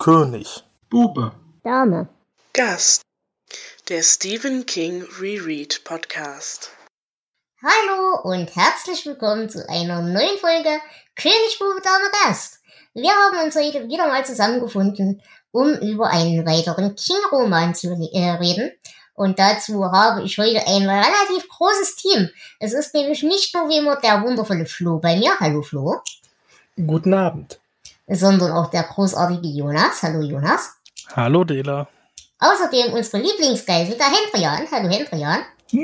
König. Bube. Dame. Gast. Der Stephen King Reread Podcast. Hallo und herzlich willkommen zu einer neuen Folge König, Bube, Dame, Gast. Wir haben uns heute wieder mal zusammengefunden, um über einen weiteren King-Roman zu äh, reden. Und dazu habe ich heute ein relativ großes Team. Es ist nämlich nicht nur wie immer der wundervolle Flo bei mir. Hallo Flo. Guten Abend. Sondern auch der großartige Jonas. Hallo Jonas. Hallo Dela. Außerdem unsere Lieblingsgeisel, der Hendrian. Hallo Hendrian. Und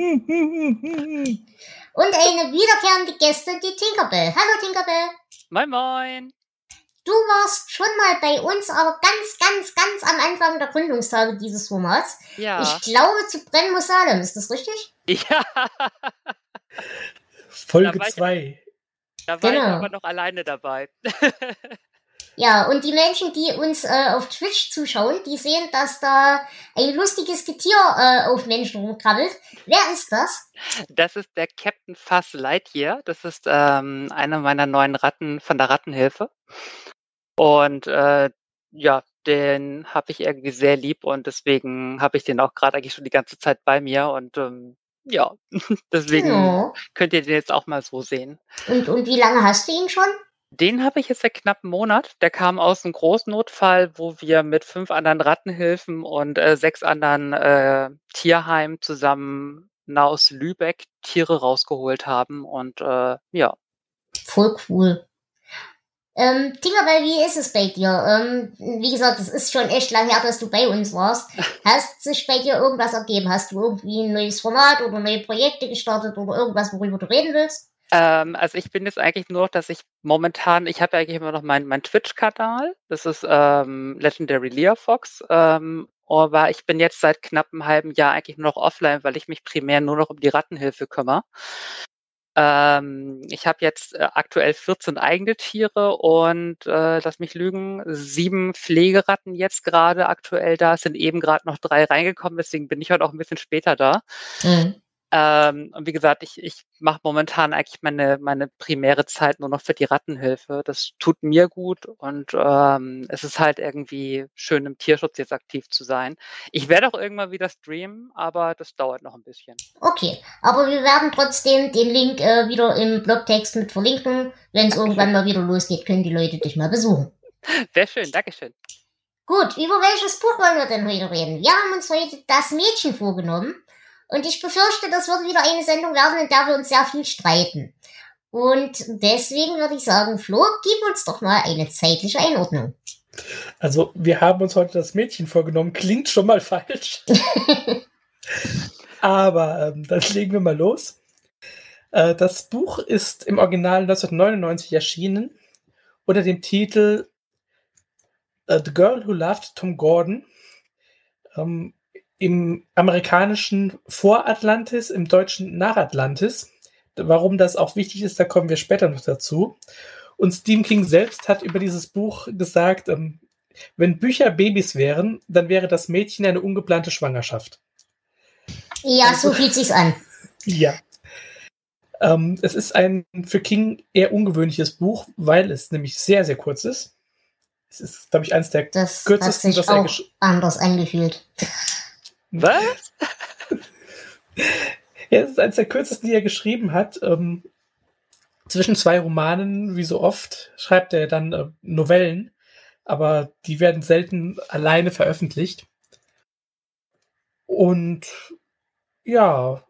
eine wiederkehrende Gästin, die Tinkerbell. Hallo Tinkerbell. Moin moin. Du warst schon mal bei uns, aber ganz, ganz, ganz am Anfang der Gründungstage dieses Formats. Ja. Ich glaube zu Brenn Salem, ist das richtig? Ja. Folge Da war ich- 2. Da war ich Genau. aber noch alleine dabei. Ja, und die Menschen, die uns äh, auf Twitch zuschauen, die sehen, dass da ein lustiges Getier äh, auf Menschen rumkrabbelt. Wer ist das? Das ist der Captain Fuzz Lightyear. Das ist ähm, einer meiner neuen Ratten von der Rattenhilfe. Und äh, ja, den habe ich irgendwie sehr lieb und deswegen habe ich den auch gerade eigentlich schon die ganze Zeit bei mir und ähm, ja, deswegen Ja. könnt ihr den jetzt auch mal so sehen. Und, und wie lange hast du ihn schon? Den habe ich jetzt seit knapp einem Monat. Der kam aus einem Großnotfall, wo wir mit fünf anderen Rattenhilfen und äh, sechs anderen äh, Tierheimen zusammen aus Lübeck Tiere rausgeholt haben. Und äh, ja, Voll cool. Ähm, Tinkerbell, wie ist es bei dir? Ähm, wie gesagt, es ist schon echt lang her, dass du bei uns warst. Hast sich bei dir irgendwas ergeben? Hast du irgendwie ein neues Format oder neue Projekte gestartet oder irgendwas, worüber du reden willst? Ähm, also ich bin jetzt eigentlich nur noch, dass ich momentan, ich habe ja eigentlich immer noch meinen mein Twitch-Kanal. Das ist ähm, Legendary Leah Fox. Ähm, aber ich bin jetzt seit knapp einem halben Jahr eigentlich nur noch offline, weil ich mich primär nur noch um die Rattenhilfe kümmere. Ähm, ich habe jetzt äh, aktuell 14 eigene Tiere und äh, lass mich lügen, sieben Pflegeratten jetzt gerade aktuell da. Es sind eben gerade noch drei reingekommen, deswegen bin ich heute auch ein bisschen später da. Hm. Ähm, und wie gesagt, ich, ich mache momentan eigentlich meine, meine primäre Zeit nur noch für die Rattenhilfe. Das tut mir gut und ähm, es ist halt irgendwie schön, im Tierschutz jetzt aktiv zu sein. Ich werde auch irgendwann wieder streamen, aber das dauert noch ein bisschen. Okay, aber wir werden trotzdem den Link äh, wieder im Blogtext mit verlinken. Wenn es irgendwann mal wieder losgeht, können die Leute dich mal besuchen. Sehr schön, Dankeschön. Gut, über welches Buch wollen wir denn heute reden? Wir haben uns heute das Mädchen vorgenommen. Und ich befürchte, das wird wieder eine Sendung werden, in der wir uns sehr viel streiten. Und deswegen würde ich sagen, Flo, gib uns doch mal eine zeitliche Einordnung. Also, wir haben uns heute das Mädchen vorgenommen. Klingt schon mal falsch. Aber ähm, dann legen wir mal los. Äh, das Buch ist im Original 1999 erschienen unter dem Titel äh, The Girl Who Loved Tom Gordon. Ähm, Im amerikanischen Voratlantis, im deutschen Nachatlantis. Warum das auch wichtig ist, da kommen wir später noch dazu. Und Stephen King selbst hat über dieses Buch gesagt, ähm, wenn Bücher Babys wären, dann wäre das Mädchen eine ungeplante Schwangerschaft. Ja, so fühlt sich's an. Ja. Ähm, es ist ein für King eher ungewöhnliches Buch, weil es nämlich sehr, sehr kurz ist. Es ist, glaube ich, eines der Das hat kürzesten, sich das er auch gesch- anders angefühlt. Was? Ja, es ist eines der kürzesten, die er geschrieben hat. Ähm, zwischen zwei Romanen, wie so oft, schreibt er dann äh, Novellen, aber die werden selten alleine veröffentlicht. Und ja,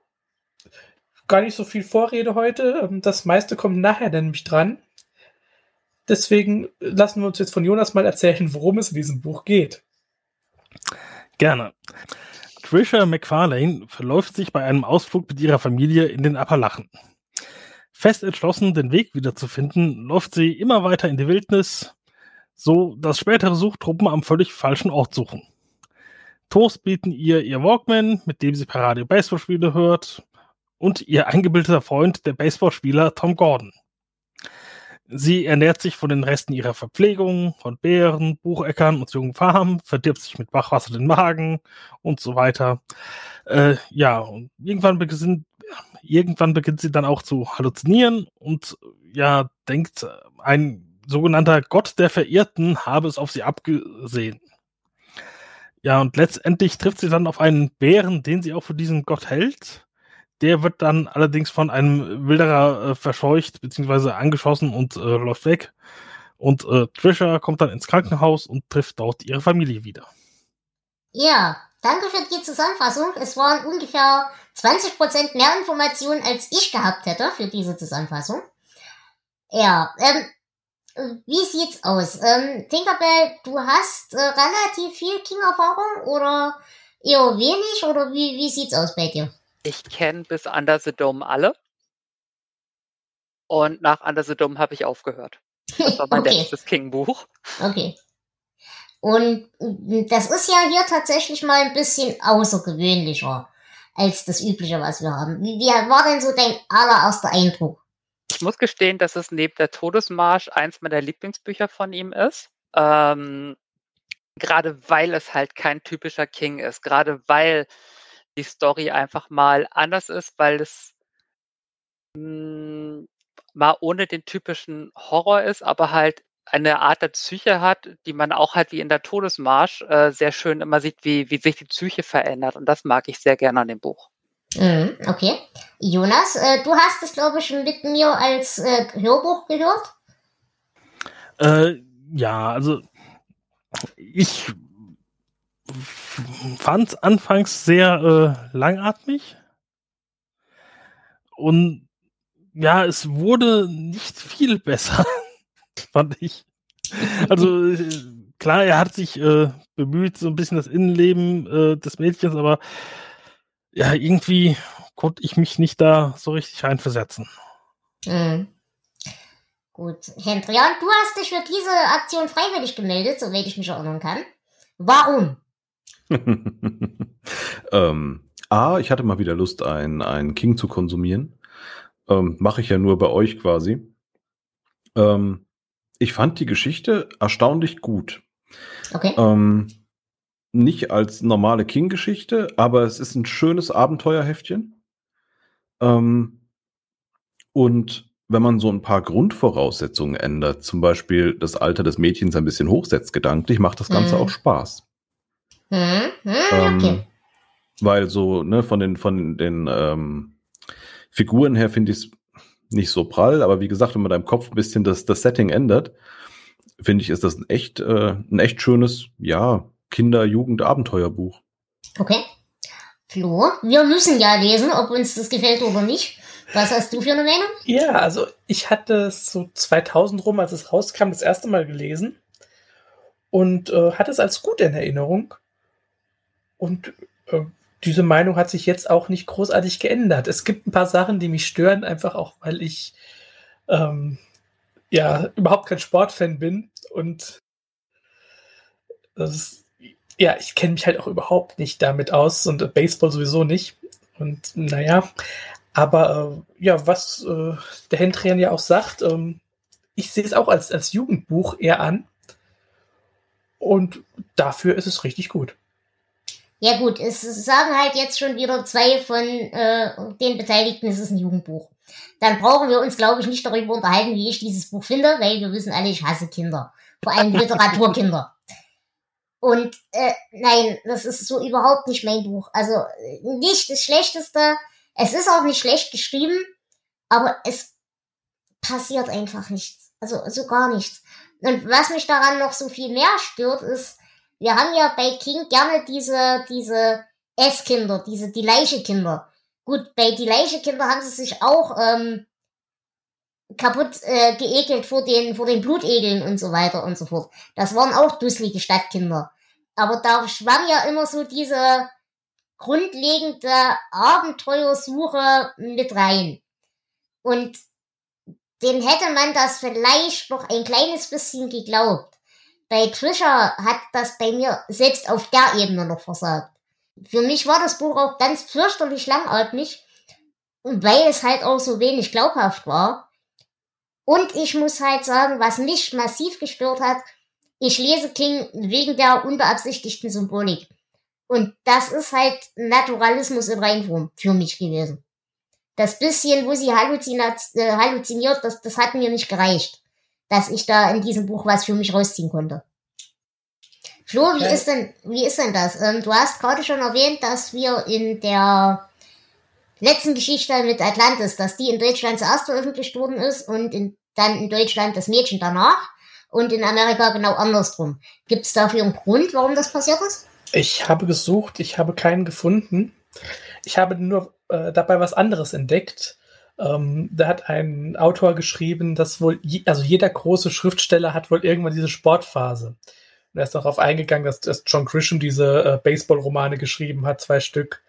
gar nicht so viel Vorrede heute. Ähm, Das meiste kommt nachher nämlich dran. Deswegen lassen wir uns jetzt von Jonas mal erzählen, worum es in diesem Buch geht. Gerne. Trisha McFarlane verläuft sich bei einem Ausflug mit ihrer Familie in den Appalachen. Fest entschlossen, den Weg wiederzufinden, läuft sie immer weiter in die Wildnis, so dass spätere Suchtruppen am völlig falschen Ort suchen. Toast bieten ihr ihr Walkman, mit dem sie per Radio Baseballspiele hört, und ihr eingebildeter Freund, der Baseballspieler Tom Gordon. Sie ernährt sich von den Resten ihrer Verpflegung, von Beeren, Bucheckern und jungen Farmen, verdirbt sich mit Bachwasser den Magen und so weiter. Äh, ja, und irgendwann beginnt, irgendwann beginnt sie dann auch zu halluzinieren und ja, denkt, ein sogenannter Gott der Verirrten habe es auf sie abgesehen. Ja, und letztendlich trifft sie dann auf einen Bären, den sie auch für diesen Gott hält. Der wird dann allerdings von einem Wilderer äh, verscheucht bzw. angeschossen und äh, läuft weg. Und äh, Trisha kommt dann ins Krankenhaus und trifft dort ihre Familie wieder. Ja, danke für die Zusammenfassung. Es waren ungefähr 20% mehr Informationen, als ich gehabt hätte für diese Zusammenfassung. Ja, ähm, wie sieht's aus? Ähm, Tinkerbell, du hast äh, relativ viel King-Erfahrung oder eher wenig oder wie, wie sieht's aus bei dir? Ich kenne bis Under the Dome alle. Und nach Under the Dome habe ich aufgehört. Das war mein Okay. letztes King-Buch. Okay. Und mm, das ist ja hier tatsächlich mal ein bisschen außergewöhnlicher als das übliche, was wir haben. Wie, wie war denn so dein allererster Eindruck? Ich muss gestehen, dass es neben der Todesmarsch eins meiner Lieblingsbücher von ihm ist. Ähm, gerade weil es halt kein typischer King ist. Gerade weil die Story einfach mal anders ist, weil es mh, mal ohne den typischen Horror ist, aber halt eine Art der Psyche hat, die man auch halt wie in der Todesmarsch äh, sehr schön immer sieht, wie, wie sich die Psyche verändert. Und das mag ich sehr gerne an dem Buch. Mhm, okay. Jonas, äh, du hast es, glaube ich, mit mir als äh, Hörbuch gehört. Äh, ja, also ich fand es anfangs sehr äh, langatmig. Und ja, es wurde nicht viel besser, fand ich. Also äh, klar, er hat sich äh, bemüht, so ein bisschen das Innenleben äh, des Mädchens, aber ja, irgendwie konnte ich mich nicht da so richtig reinversetzen. Mhm. Gut. Hendrian, du hast dich für diese Aktion freiwillig gemeldet, soweit ich mich erinnern kann. Warum? ähm, A, ich hatte mal wieder Lust, einen, einen King zu konsumieren. Ähm, Mache ich ja nur bei euch quasi. Ähm, ich fand die Geschichte erstaunlich gut. Okay. Ähm, nicht als normale King-Geschichte, aber es ist ein schönes Abenteuerheftchen. Ähm, und wenn man so ein paar Grundvoraussetzungen ändert, zum Beispiel das Alter des Mädchens ein bisschen hochsetzt gedanklich, macht das Ganze Mhm. auch Spaß. Hm, hm, Ähm, okay. Weil so, ne, von den, von den ähm, Figuren her finde ich es nicht so prall, aber wie gesagt, wenn man da im Kopf ein bisschen das, das Setting ändert, finde ich, ist das ein echt, äh, ein echt schönes, ja, Kinder-Jugend-Abenteuerbuch. Okay. Flo, wir müssen ja lesen, ob uns das gefällt oder nicht. Was hast du für eine Meinung? Ja, also ich hatte es so 2000 rum, als es rauskam, das erste Mal gelesen und äh, hatte es als gut in Erinnerung. Und äh, diese Meinung hat sich jetzt auch nicht großartig geändert. Es gibt ein paar Sachen, die mich stören, einfach auch, weil ich ähm, ja überhaupt kein Sportfan bin und das ist, ja, ich kenne mich halt auch überhaupt nicht damit aus und Baseball sowieso nicht. Und naja, aber äh, ja, was äh, der Hendrian ja auch sagt, ähm, ich sehe es auch als, als Jugendbuch eher an. Und dafür ist es richtig gut. Ja gut, es sagen halt jetzt schon wieder zwei von äh, den Beteiligten, es ist ein Jugendbuch. Dann brauchen wir uns, glaube ich, nicht darüber unterhalten, wie ich dieses Buch finde, weil wir wissen alle, ich hasse Kinder. Vor allem Literaturkinder. Und äh, nein, das ist so überhaupt nicht mein Buch. Also nicht das Schlechteste. Es ist auch nicht schlecht geschrieben, aber es passiert einfach nichts. Also so gar nichts. Und was mich daran noch so viel mehr stört, ist, wir haben ja bei King gerne diese, diese S-Kinder, diese die Leiche-Kinder. Gut, bei die Leiche-Kinder haben sie sich auch ähm, kaputt äh, geekelt vor den, vor den Blutegeln und so weiter und so fort. Das waren auch dusselige Stadtkinder. Aber da schwamm ja immer so diese grundlegende Abenteuersuche mit rein. Und den hätte man das vielleicht noch ein kleines bisschen geglaubt. Bei Trisha hat das bei mir selbst auf der Ebene noch versagt. Für mich war das Buch auch ganz fürchterlich langatmig, weil es halt auch so wenig glaubhaft war. Und ich muss halt sagen, was mich massiv gestört hat, ich lese King wegen der unbeabsichtigten Symbolik. Und das ist halt Naturalismus in Reinform für mich gewesen. Das bisschen, wo sie halluzinat, äh, halluziniert, das, das hat mir nicht gereicht. Dass ich da in diesem Buch was für mich rausziehen konnte. Flo, wie Okay. ist denn, wie ist denn das? Ähm, du hast gerade schon erwähnt, dass wir in der letzten Geschichte mit Atlantis, dass die in Deutschland zuerst veröffentlicht worden ist und in, dann in Deutschland das Mädchen danach und in Amerika genau andersrum. Gibt es dafür einen Grund, warum das passiert ist? Ich habe gesucht, ich habe keinen gefunden. Ich habe nur äh, dabei was anderes entdeckt. Ähm, da hat ein Autor geschrieben, dass wohl, je, also jeder große Schriftsteller hat wohl irgendwann diese Sportphase. Und er ist darauf eingegangen, dass, dass John Grisham diese äh, Baseball-Romane geschrieben hat, zwei Stück,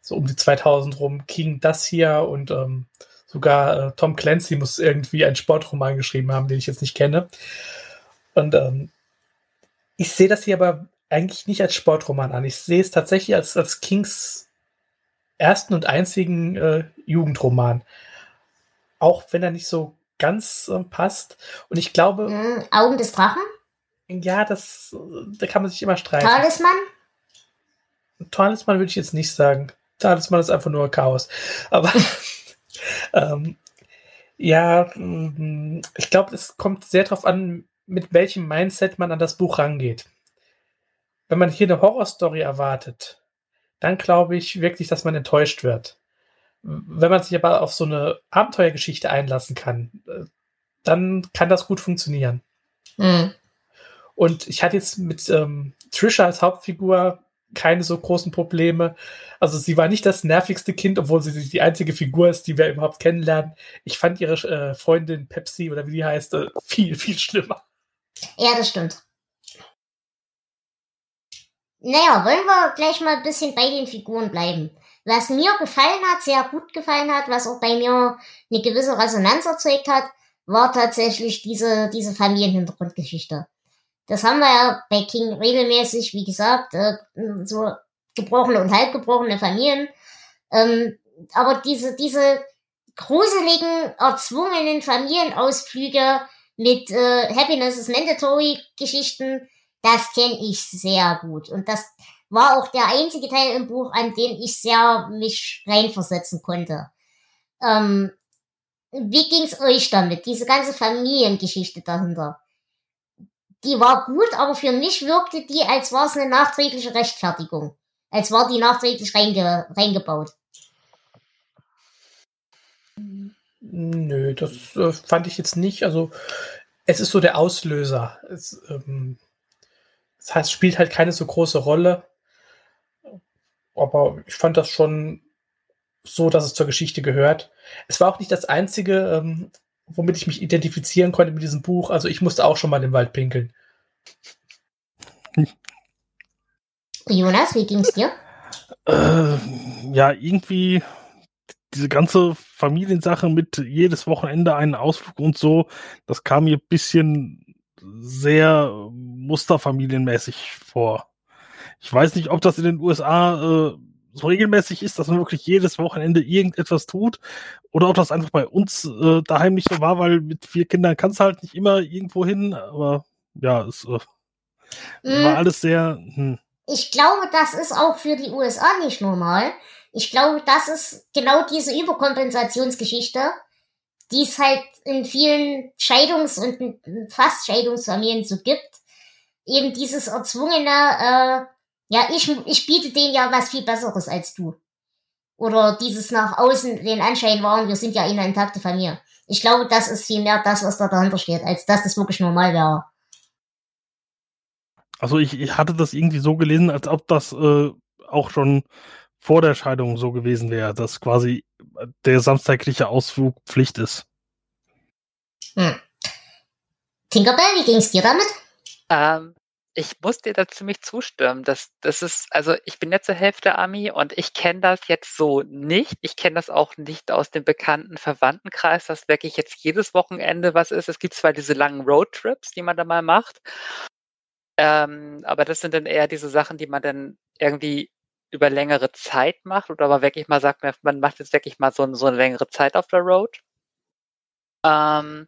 so um die 2000 rum. King das hier und ähm, sogar äh, Tom Clancy muss irgendwie einen Sportroman geschrieben haben, den ich jetzt nicht kenne. Und ähm, ich sehe das hier aber eigentlich nicht als Sportroman an. Ich sehe es tatsächlich als, als Kings ersten und einzigen äh, Jugendroman. Auch wenn er nicht so ganz äh, passt. Und ich glaube, Hm, Augen des Drachen? ja, das, da kann man sich immer streiten. Talisman? Talisman würde ich jetzt nicht sagen. Talisman ist einfach nur Chaos. Aber ähm, ja, mm, ich glaube, es kommt sehr darauf an, mit welchem Mindset man an das Buch rangeht. Wenn man hier eine Horrorstory erwartet, dann glaube ich wirklich, dass man enttäuscht wird. Wenn man sich aber auf so eine Abenteuergeschichte einlassen kann, äh, dann kann das gut funktionieren. Hm. Und ich hatte jetzt mit ähm, Trisha als Hauptfigur keine so großen Probleme. Also sie war nicht das nervigste Kind, obwohl sie die einzige Figur ist, die wir überhaupt kennenlernen. Ich fand ihre äh, Freundin Pepsi oder wie die heißt, äh, viel, viel schlimmer. Ja, das stimmt. Naja, wollen wir gleich mal ein bisschen bei den Figuren bleiben. Was mir gefallen hat, sehr gut gefallen hat, was auch bei mir eine gewisse Resonanz erzeugt hat, war tatsächlich diese, diese Familienhintergrundgeschichte. Das haben wir ja bei King regelmäßig, wie gesagt, äh, so gebrochene und halbgebrochene Familien. Ähm, aber diese, diese gruseligen, erzwungenen Familienausflüge mit äh, Happiness is Mandatory Geschichten, das kenne ich sehr gut. Und das war auch der einzige Teil im Buch, an den ich sehr mich reinversetzen konnte. Ähm, wie ging's euch damit? Diese ganze Familiengeschichte dahinter. Die war gut, aber für mich wirkte die, als war es eine nachträgliche Rechtfertigung. Als war die nachträglich reinge reingebaut. Nö, das äh, fand ich jetzt nicht. Also es ist so der Auslöser. Es, ähm, das heißt, spielt halt keine so große Rolle. Aber ich fand das schon so, dass es zur Geschichte gehört. Es war auch nicht das einzige, ähm, womit ich mich identifizieren konnte mit diesem Buch. Also ich musste auch schon mal im Wald pinkeln. Jonas, wie ging's dir? Äh, ja, irgendwie diese ganze Familiensache mit jedes Wochenende einen Ausflug und so, das kam mir ein bisschen sehr musterfamilienmäßig vor. Ich weiß nicht, ob das in den USA äh, so regelmäßig ist, dass man wirklich jedes Wochenende irgendetwas tut, oder ob das einfach bei uns äh, daheim nicht so war, weil mit vier Kindern kannst du halt nicht immer irgendwo hin, aber ja, es äh, war Mm, alles sehr. Hm. Ich glaube, das ist auch für die USA nicht normal. Ich glaube, das ist genau diese Überkompensationsgeschichte, die es halt in vielen Scheidungs- und fast Scheidungsfamilien so gibt. Eben dieses erzwungene, äh, ja, ich, ich biete denen ja was viel Besseres als du. Oder dieses nach außen den Anschein wahren, wir sind ja eine intakte Familie. Ich glaube, das ist viel mehr das, was da dahinter steht, als dass das wirklich normal wäre. Also ich, ich hatte das irgendwie so gelesen, als ob das äh, auch schon vor der Scheidung so gewesen wäre, dass quasi der samstägliche Ausflug Pflicht ist. Hm. Tinkerbell, wie ging's dir damit? Ähm, ich muss dir da ziemlich zustimmen. Das, das ist, also ich bin jetzt zur Hälfte Ami und ich kenne das jetzt so nicht. Ich kenne das auch nicht aus dem bekannten Verwandtenkreis, dass wirklich jetzt jedes Wochenende was ist. Es gibt zwar diese langen Roadtrips, die man da mal macht, ähm, aber das sind dann eher diese Sachen, die man dann irgendwie über längere Zeit macht oder aber wirklich mal sagt, man macht jetzt wirklich mal so, so eine längere Zeit auf der Road. Ähm,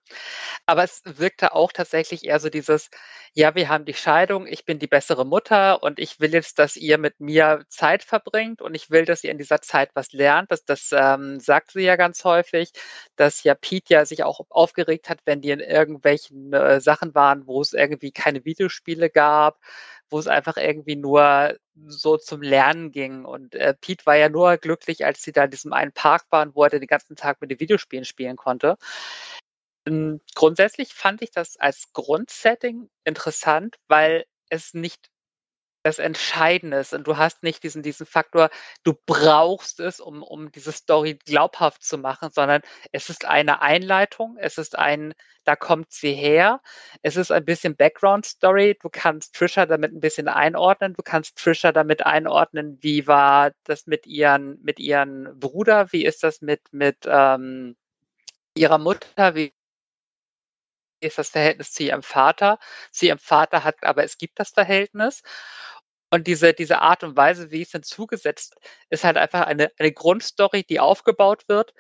aber es wirkte auch tatsächlich eher so dieses, ja, wir haben die Scheidung, ich bin die bessere Mutter und ich will jetzt, dass ihr mit mir Zeit verbringt und ich will, dass ihr in dieser Zeit was lernt. Das, das ähm, sagt sie ja ganz häufig, dass ja Pete ja sich auch aufgeregt hat, wenn die in irgendwelchen äh, Sachen waren, wo es irgendwie keine Videospiele gab, wo es einfach irgendwie nur so zum Lernen ging. Und äh, Pete war ja nur glücklich, als sie da in diesem einen Park waren, wo er den ganzen Tag mit den Videospielen spielen konnte. Ähm, grundsätzlich fand ich das als Grundsetting interessant, weil es nicht das Entscheidende ist und du hast nicht diesen diesen Faktor, du brauchst es, um um diese Story glaubhaft zu machen, sondern es ist eine Einleitung, es ist ein da kommt sie her. Es ist ein bisschen Background Story. Du kannst Trisha damit ein bisschen einordnen. Du kannst Trisha damit einordnen, wie war das mit ihren mit ihren Bruder, wie ist das mit mit, ähm, ihrer Mutter, wie ist das Verhältnis zu ihrem Vater. Zu ihrem Vater hat aber es gibt das Verhältnis. Und diese, diese Art und Weise, wie es hinzugesetzt, ist halt einfach eine, eine Grundstory, die aufgebaut wird,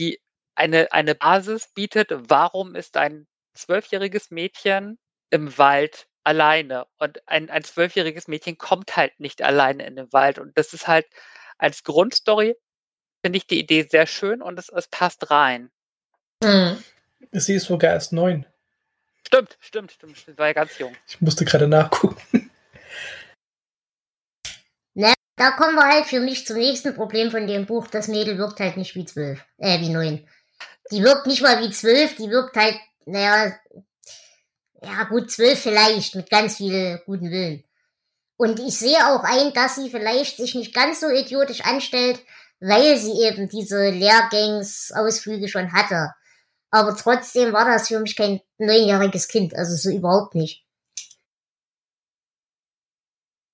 die eine, eine Basis bietet. Warum ist ein zwölfjähriges Mädchen im Wald alleine? Und ein, ein zwölfjähriges Mädchen kommt halt nicht alleine in den Wald. Und das ist halt als Grundstory, finde ich die Idee sehr schön und es, es passt rein. Hm. Sie ist sogar erst neun. Stimmt, stimmt, stimmt. Sie war ja ganz jung. Ich musste gerade nachgucken. Ne, da kommen wir halt für mich zum nächsten Problem von dem Buch. Das Mädel wirkt halt nicht wie zwölf, äh, wie neun. Die wirkt nicht mal wie zwölf, die wirkt halt, naja, ja gut, zwölf vielleicht, mit ganz viel guten Willen. Und ich sehe auch ein, dass sie vielleicht sich nicht ganz so idiotisch anstellt, weil sie eben diese Lehrgangsausflüge schon hatte. Aber trotzdem war das für mich kein neunjähriges Kind, also so überhaupt nicht.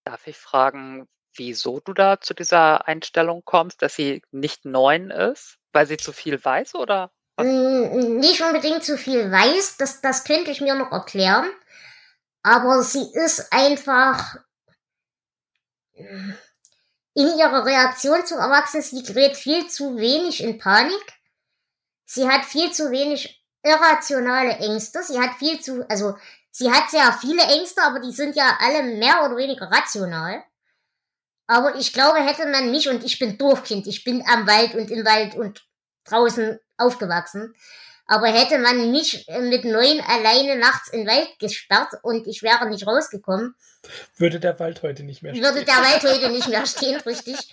Darf ich fragen, wieso du da zu dieser Einstellung kommst, dass sie nicht neun ist? Weil sie zu viel weiß oder? Mm, nicht unbedingt zu viel weiß, das, das könnte ich mir noch erklären. Aber sie ist einfach in ihrer Reaktion zum Erwachsenen, sie gerät viel zu wenig in Panik sie hat viel zu wenig irrationale Ängste. Sie hat viel zu, also sie hat sehr viele Ängste, aber die sind ja alle mehr oder weniger rational. Aber ich glaube, hätte man mich und ich bin Dorfkind, ich bin am Wald und im Wald und draußen aufgewachsen. Aber hätte man mich mit neun alleine nachts in den Wald gesperrt und ich wäre nicht rausgekommen. Würde der Wald heute nicht mehr stehen. Würde der Wald heute nicht mehr stehen, richtig.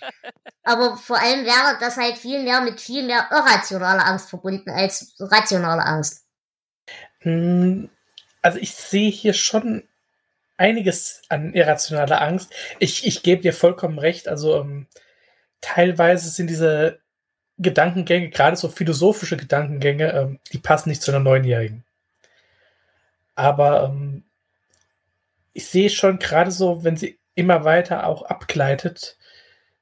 Aber vor allem wäre das halt viel mehr mit viel mehr irrationaler Angst verbunden als rationaler Angst. Hm, also ich sehe hier schon einiges an irrationaler Angst. Ich, ich gebe dir vollkommen recht. Also um, ähm, teilweise sind diese Gedankengänge, gerade so philosophische Gedankengänge, ähm, die passen nicht zu einer Neunjährigen. Aber ähm, ich sehe schon gerade so, wenn sie immer weiter auch abgleitet,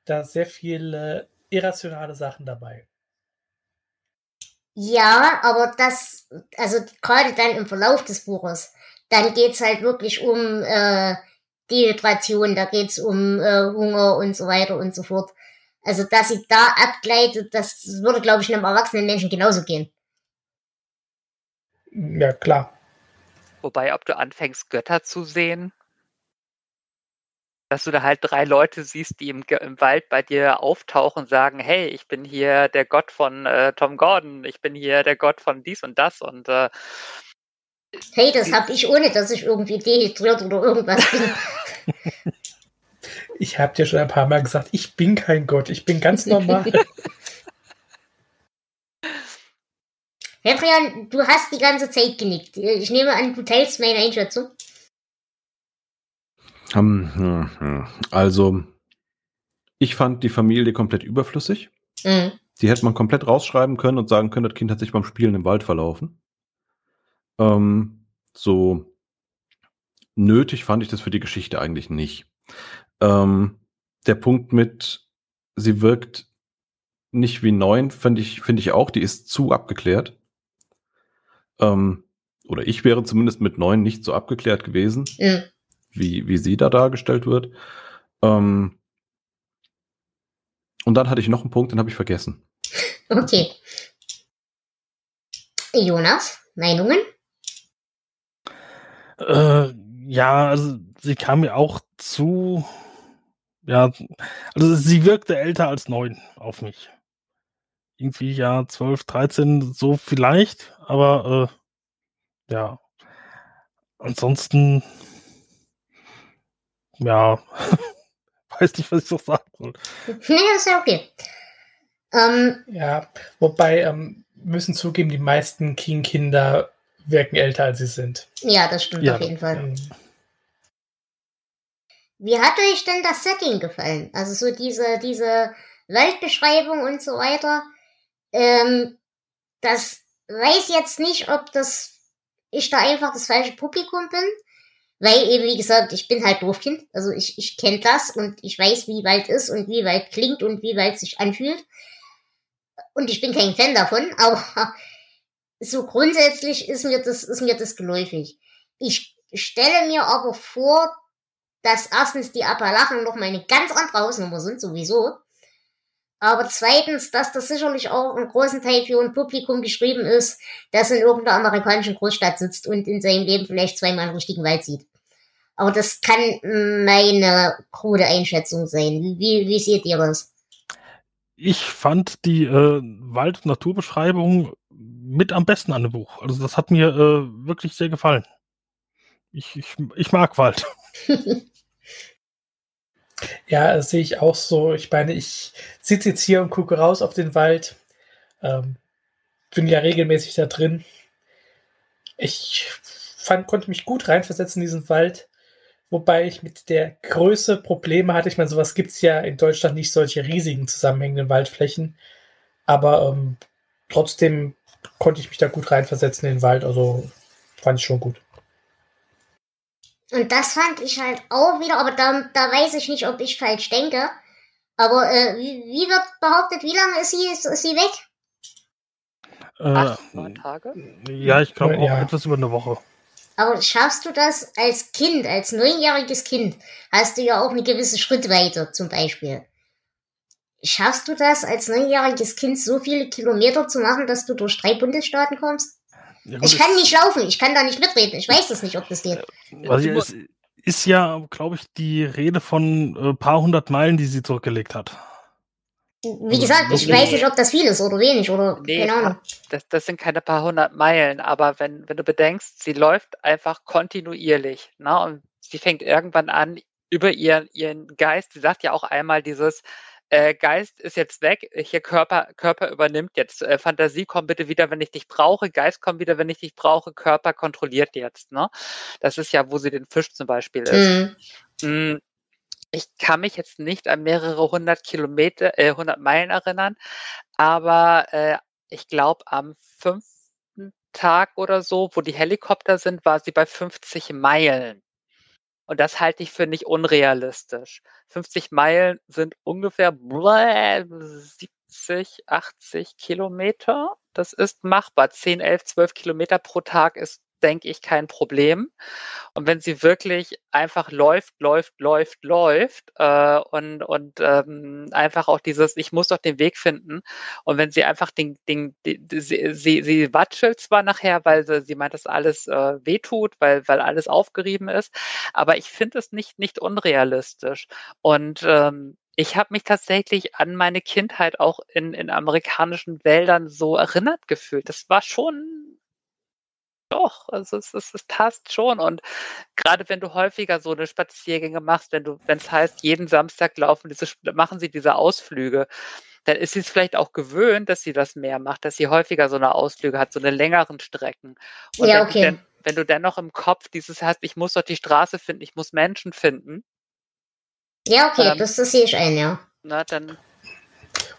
da sehr viele irrationale Sachen dabei. Ja, aber das, also gerade dann im Verlauf des Buches, dann geht es halt wirklich um äh, Dehydration, da geht es um äh, Hunger und so weiter und so fort. Also, dass sie da abgleitet, das würde, glaube ich, einem erwachsenen Menschen genauso gehen. Ja, klar. Wobei, ob du anfängst, Götter zu sehen, dass du da halt drei Leute siehst, die im, im Wald bei dir auftauchen, sagen, hey, ich bin hier der Gott von äh, Tom Gordon, ich bin hier der Gott von dies und das und äh, Hey, das hab ich ohne, dass ich irgendwie dehydriert oder irgendwas bin. Ich habe dir schon ein paar Mal gesagt, ich bin kein Gott, ich bin ganz normal. Hedrian, du hast die ganze Zeit genickt. Ich nehme an, du teilst meine Einschätzung. Um, also, ich fand die Familie komplett überflüssig. Mhm. Die hätte man komplett rausschreiben können und sagen können, das Kind hat sich beim Spielen im Wald verlaufen. Ähm, so nötig fand ich das für die Geschichte eigentlich nicht. Ähm, der Punkt mit, sie wirkt nicht wie neun, finde ich, finde ich auch, die ist zu abgeklärt. Ähm, oder ich wäre zumindest mit neun nicht so abgeklärt gewesen, ja. wie, wie sie da dargestellt wird. Ähm, und dann hatte ich noch einen Punkt, den habe ich vergessen. Okay. Jonas, Meinungen? Äh, ja, also sie kam mir auch zu. Ja, also sie wirkte älter als neun auf mich. Irgendwie ja 12, 13, so vielleicht, aber äh, ja. Ansonsten, ja, weiß nicht, was ich noch sagen soll. Nee, ist ja okay. Ähm, Ja, wobei ähm, müssen zugeben, die meisten King-Kinder wirken älter, als sie sind. ja, das stimmt Ja. auf jeden Fall. Ähm, Wie hat euch denn das Setting gefallen? Also so diese, diese Weltbeschreibung und so weiter. Ähm, das weiß jetzt nicht, ob das ich da einfach das falsche Publikum bin. Weil eben, wie gesagt, ich bin halt Dorfkind. Also ich, ich kenne das und ich weiß, wie Wald ist und wie Wald klingt und wie Wald sich anfühlt. Und ich bin kein Fan davon, aber so grundsätzlich ist mir das, ist mir das geläufig. Ich stelle mir aber vor, dass erstens die Appalachen noch mal eine ganz andere Hausnummer sind, sowieso. Aber zweitens, dass das sicherlich auch im großen Teil für ein Publikum geschrieben ist, das in irgendeiner amerikanischen Großstadt sitzt und in seinem Leben vielleicht zweimal einen richtigen Wald sieht. Aber das kann meine krude Einschätzung sein. Wie, wie seht ihr das? Ich fand die äh, Wald- und Naturbeschreibung mit am besten an dem Buch. Also das hat mir äh, wirklich sehr gefallen. Ich, ich, ich mag Wald. Ja, das sehe ich auch so. Ich meine, ich sitze jetzt hier und gucke raus auf den Wald. Ähm, bin ja regelmäßig da drin. Ich fand, konnte mich gut reinversetzen in diesen Wald. Wobei ich mit der Größe Probleme hatte. Ich meine, sowas gibt es ja in Deutschland nicht, solche riesigen zusammenhängenden Waldflächen. Aber ähm, trotzdem konnte ich mich da gut reinversetzen in den Wald. Also fand ich schon gut. Und das fand ich halt auch wieder, aber da, da weiß ich nicht, ob ich falsch denke. Aber äh, wie, wie wird behauptet, wie lange ist sie, ist, ist sie weg? Acht, Äh, neun Tage? ja, ich glaube auch Ja. etwas über eine Woche. Aber schaffst du das als Kind, als neunjähriges Kind, hast du ja auch eine gewisse Schrittweite zum Beispiel. Schaffst du das als neunjähriges Kind so viele Kilometer zu machen, dass du durch drei Bundesstaaten kommst? Ja, gut, Ich kann es- nicht laufen, ich kann da nicht mitreden, ich weiß das nicht, ob das geht. Also es ist ja, glaube ich, die Rede von äh, paar hundert Meilen, die sie zurückgelegt hat. Wie gesagt, ich Nee. weiß nicht, ob das viel ist oder wenig oder Nee, keine Ahnung. Das, das sind keine paar hundert Meilen, aber wenn, wenn du bedenkst, sie läuft einfach kontinuierlich. Ne? Und sie fängt irgendwann an, über ihren, ihren Geist, sie sagt ja auch einmal dieses, äh, Geist ist jetzt weg, hier Körper, Körper übernimmt jetzt. Äh, Fantasie komm bitte wieder, wenn ich dich brauche, Geist komm wieder, wenn ich dich brauche, Körper kontrolliert jetzt. Ne? Das ist ja, wo sie den Fisch zum Beispiel ist. Hm. Mm, Ich kann mich jetzt nicht an mehrere hundert Kilometer, äh, hundert Meilen erinnern, aber äh, ich glaube, am fünften Tag oder so, wo die Helikopter sind, war sie bei 50 Meilen. Und das halte ich für nicht unrealistisch. 50 Meilen sind ungefähr bläh, 70, 80 Kilometer. Das ist machbar. 10, 11, 12 Kilometer pro Tag ist, denke ich, kein Problem. Und wenn sie wirklich einfach läuft, läuft, läuft, läuft äh, und, und ähm, einfach auch dieses, ich muss doch den Weg finden. Und wenn sie einfach den, den, die, sie, sie, sie watschelt zwar nachher, weil sie, sie meint, dass alles äh, wehtut, weil, weil alles aufgerieben ist, aber ich finde es nicht, nicht unrealistisch. Und ähm, ich habe mich tatsächlich an meine Kindheit auch in, in amerikanischen Wäldern so erinnert gefühlt. Das war schon doch, also es, es, es passt schon. Und gerade wenn du häufiger so eine Spaziergänge machst, wenn du, wenn es heißt, jeden Samstag laufen diese, machen sie diese Ausflüge, dann ist sie es vielleicht auch gewöhnt, dass sie das mehr macht, dass sie häufiger so eine Ausflüge hat, so eine längeren Strecken. Und Ja, wenn, okay. du denn, wenn du dennoch im Kopf dieses hast, ich muss doch die Straße finden, ich muss Menschen finden, Ja, okay, Ähm. das, das sehe ich ein, ja. na, dann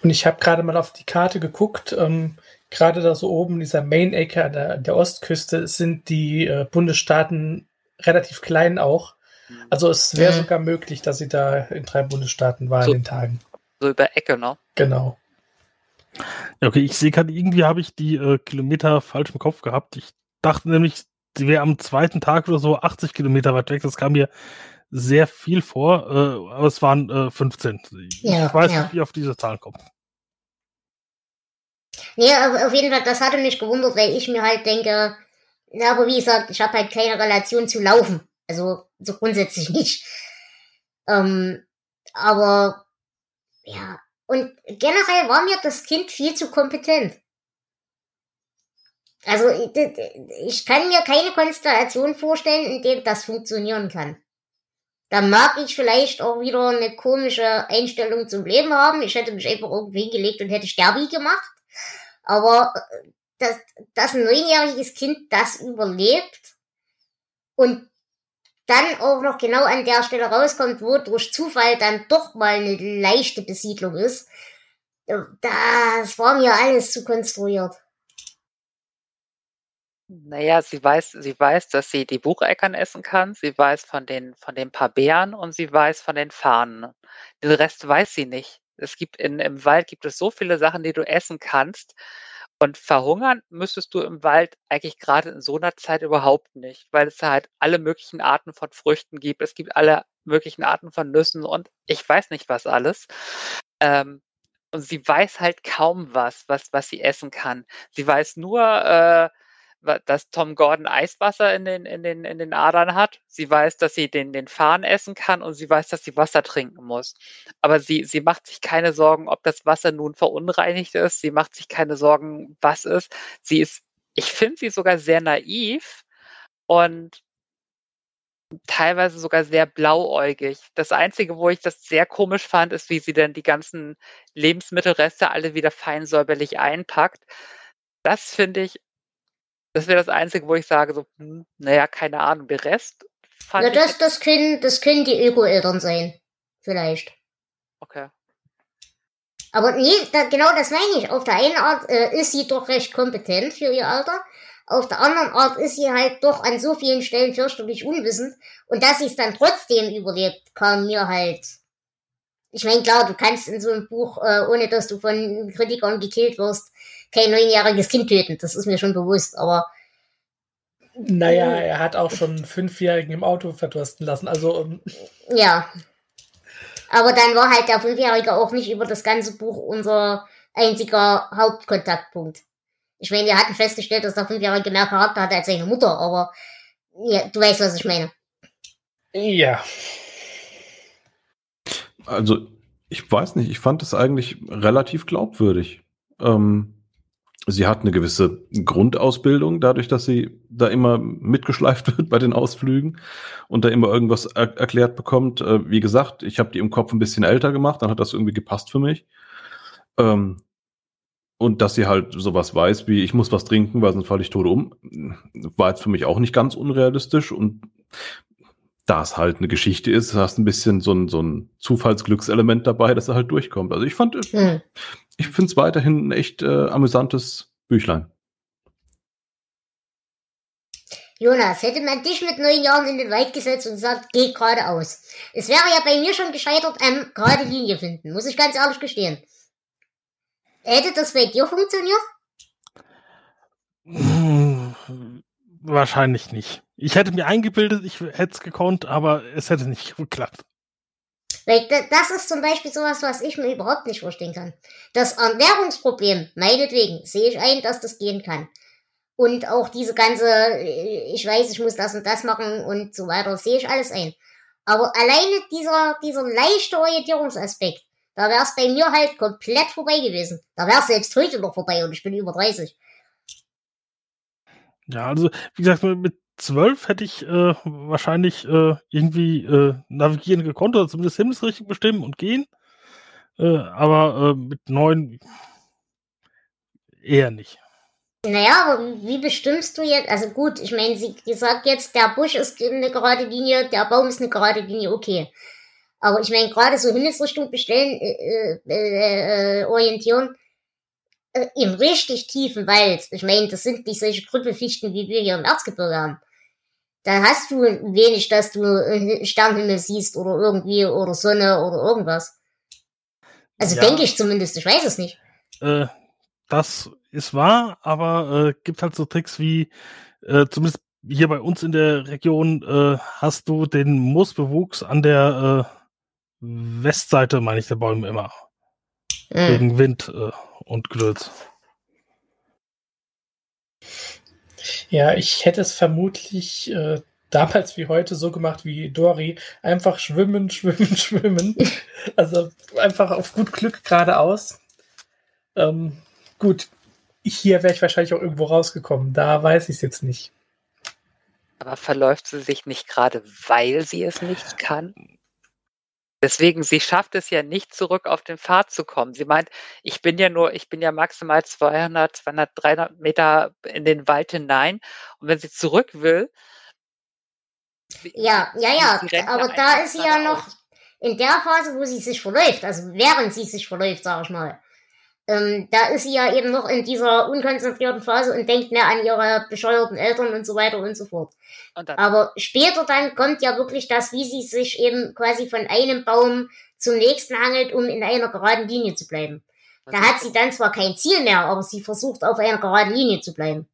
Und ich habe gerade mal auf die Karte geguckt. Ähm, gerade da so oben, dieser Main Acre an der, der Ostküste, sind die äh, Bundesstaaten relativ klein auch. Also es wäre Mhm. sogar möglich, dass sie da in drei Bundesstaaten war So. in den Tagen. so über Ecke, ne? Genau. Ja, okay, ich sehe gerade, irgendwie habe ich die äh, Kilometer falsch im Kopf gehabt. Ich dachte nämlich, sie wäre am zweiten Tag oder so 80 Kilometer weit weg. Das kam mir sehr viel vor, äh, aber es waren äh, 15. Ich Ja, weiß ja. nicht, wie ich auf diese Zahlen kommt. Nee, auf, jeden Fall, das hatte mich gewundert, weil ich mir halt denke, ja, aber wie gesagt, ich habe halt keine Relation zu Laufen. Also so grundsätzlich nicht. Ähm, aber ja, und generell war mir das Kind viel zu kompetent. Also ich kann mir keine Konstellation vorstellen, in der das funktionieren kann. Da mag ich vielleicht auch wieder eine komische Einstellung zum Leben haben. Ich hätte mich einfach irgendwie hingelegt und hätte Sterbi gemacht. Aber äh, dass, dass ein neunjähriges Kind das überlebt und dann auch noch genau an der Stelle rauskommt, wo durch Zufall dann doch mal eine leichte Besiedlung ist, äh, das war mir alles zu konstruiert. Naja, sie weiß, sie weiß, dass sie die Bucheckern essen kann. Sie weiß von den, von den paar Beeren und sie weiß von den Fahnen. Den Rest weiß sie nicht. Es gibt in, im Wald gibt es so viele Sachen, die du essen kannst. Und verhungern müsstest du im Wald eigentlich gerade in so einer Zeit überhaupt nicht, weil es halt alle möglichen Arten von Früchten gibt. Es gibt alle möglichen Arten von Nüssen und ich weiß nicht was alles. Ähm, und sie weiß halt kaum was, was, was sie essen kann. Sie weiß nur, äh, dass Tom Gordon Eiswasser in den, in den, in den Adern hat. Sie weiß, dass sie den, den Farn essen kann und sie weiß, dass sie Wasser trinken muss. Aber sie, sie macht sich keine Sorgen, ob das Wasser nun verunreinigt ist. Sie macht sich keine Sorgen, was ist. Sie ist, ich finde sie sogar sehr naiv und teilweise sogar sehr blauäugig. Das Einzige, wo ich das sehr komisch fand, ist, wie sie denn die ganzen Lebensmittelreste alle wieder fein säuberlich einpackt. Das finde ich das wäre das Einzige, wo ich sage, so, hm, naja, keine Ahnung. Der Rest fand ja, das, das, können, das können die Öko-Eltern sein. Vielleicht. Okay. Aber nee, da, genau das meine ich. Auf der einen Art äh, ist sie doch recht kompetent für ihr Alter. Auf der anderen Art ist sie halt doch an so vielen Stellen fürchterlich unwissend. Und dass sie es dann trotzdem überlebt, kam mir halt. Ich meine, klar, du kannst in so einem Buch, äh, ohne dass du von Kritikern gekillt wirst, kein neunjähriges Kind töten. Das ist mir schon bewusst, aber. Naja, er hat auch schon einen Fünfjährigen im Auto verdursten lassen. Also. Ähm, ja. Aber dann war halt der Fünfjährige auch nicht über das ganze Buch unser einziger Hauptkontaktpunkt. Ich meine, wir hatten festgestellt, dass der Fünfjährige mehr Charakter hatte als seine Mutter, aber ja, du weißt, was ich meine. Ja. Also, ich weiß nicht, ich fand es eigentlich relativ glaubwürdig. Ähm, sie hat eine gewisse Grundausbildung, dadurch, dass sie da immer mitgeschleift wird bei den Ausflügen und da immer irgendwas er erklärt bekommt. Äh, wie gesagt, ich habe die im Kopf ein bisschen älter gemacht, dann hat das irgendwie gepasst für mich. Ähm, und dass sie halt sowas weiß, wie ich muss was trinken, weil sonst falle ich tot um, war jetzt für mich auch nicht ganz unrealistisch. Und da es halt eine Geschichte ist, hast ein bisschen so ein, so ein Zufallsglückselement dabei, dass er halt durchkommt. Also ich fand, hm ich finde es weiterhin ein echt äh, amüsantes Büchlein. Jonas, hätte man dich mit neun Jahren in den Wald gesetzt und gesagt, geh geradeaus. Es wäre ja bei mir schon gescheitert am gerade Linie finden, muss ich ganz ehrlich gestehen. Hätte das bei dir funktioniert? Wahrscheinlich nicht. Ich hätte mir eingebildet, ich hätte es gekonnt, aber es hätte nicht geklappt. Das ist zum Beispiel sowas, was ich mir überhaupt nicht verstehen kann. Das Ernährungsproblem, meinetwegen, sehe ich ein, dass das gehen kann. Und auch diese ganze, äh, ich weiß, ich muss das und das machen und so weiter, sehe ich alles ein. Aber alleine dieser, dieser leichte Orientierungsaspekt, da wäre es bei mir halt komplett vorbei gewesen. Da wäre es selbst heute noch vorbei und ich bin über 30. Ja, also, wie gesagt, mit zwölf hätte ich äh, wahrscheinlich äh, irgendwie äh, navigieren gekonnt oder zumindest Himmelsrichtung bestimmen und gehen. Äh, aber äh, mit neun eher nicht. Naja, aber wie bestimmst du jetzt? Also gut, ich meine, sie sagt jetzt, der Busch ist eine gerade Linie, der Baum ist eine gerade Linie, okay. Aber ich meine, gerade so Himmelsrichtung bestellen, äh, orientieren, im richtig tiefen Wald. Ich meine, das sind nicht solche Krüppelfichten, wie wir hier im Erzgebirge haben da hast du wenig, dass du äh, Sternhimmel siehst oder irgendwie oder Sonne oder irgendwas. Also ja. denke ich zumindest, ich weiß es nicht. Äh, das ist wahr, aber äh, gibt halt so Tricks wie, äh, zumindest hier bei uns in der Region, äh, hast du den Moosbewuchs an der äh, Westseite, meine ich, der Bäume immer. Mhm. Wegen Wind äh, und Gedöns. Ja, ich hätte es vermutlich äh, damals wie heute so gemacht wie Dory. Einfach schwimmen, schwimmen, schwimmen. also einfach auf gut Glück geradeaus. Ähm, gut, hier wäre ich wahrscheinlich auch irgendwo rausgekommen. Da weiß ich es jetzt nicht. Aber verläuft sie sich nicht gerade, weil sie es nicht kann? Deswegen, sie schafft es ja nicht, zurück auf den Pfad zu kommen. Sie meint, ich bin ja nur, ich bin ja maximal 200, 200, 300 Meter in den Wald hinein. Und wenn sie zurück will, Ja, ja, ja. Aber da ist sie ja noch geradeaus. in der Phase, wo sie sich verläuft, also während sie sich verläuft, sag ich mal. Ähm, da ist sie ja eben noch in dieser unkonzentrierten Phase und denkt mehr an ihre bescheuerten Eltern und so weiter und so fort. Und Aber später dann kommt ja wirklich das, wie sie sich eben quasi von einem Baum zum nächsten hangelt, um in einer geraden Linie zu bleiben. Da hat sie dann zwar kein Ziel mehr, aber sie versucht auf einer geraden Linie zu bleiben.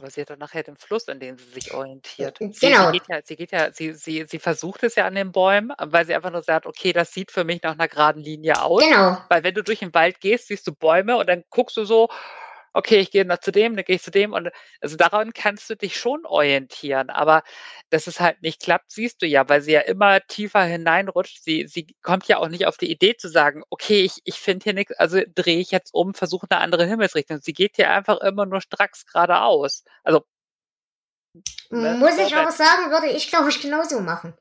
Aber sie hat doch nachher den Fluss, an dem sie sich orientiert. Äh, Sie, genau. sie geht ja, sie geht ja, sie, sie, sie versucht es ja an den Bäumen, weil sie einfach nur sagt, okay, das sieht für mich nach einer geraden Linie aus. Genau. Weil wenn du durch den Wald gehst, siehst du Bäume und dann guckst du so, okay, ich gehe zu dem, dann gehe ich zu dem und also daran kannst du dich schon orientieren, aber dass es halt nicht klappt, siehst du ja, weil sie ja immer tiefer hineinrutscht. Sie, sie kommt ja auch nicht auf die Idee zu sagen, okay, ich, ich finde hier nichts, also drehe ich jetzt um, versuche eine andere Himmelsrichtung. Sie geht hier einfach immer nur stracks geradeaus. Also Ne, Muss ich vorwärts. aber sagen, würde ich, glaube ich, genauso machen.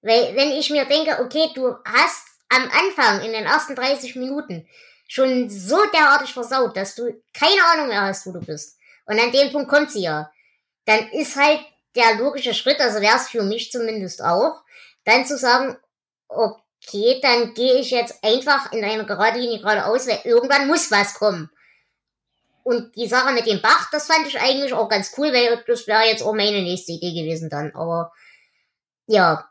Weil, wenn ich mir denke, okay, du hast am Anfang, in den ersten 30 Minuten, schon so derartig versaut, dass du keine Ahnung mehr hast, wo du bist. Und an dem Punkt kommt sie ja. Dann ist halt der logische Schritt, also wäre es für mich zumindest auch, dann zu sagen, okay, dann gehe ich jetzt einfach in einer gerade Linie geradeaus, weil irgendwann muss was kommen. Und die Sache mit dem Bach, das fand ich eigentlich auch ganz cool, weil das wäre jetzt auch meine nächste Idee gewesen dann. Aber ja.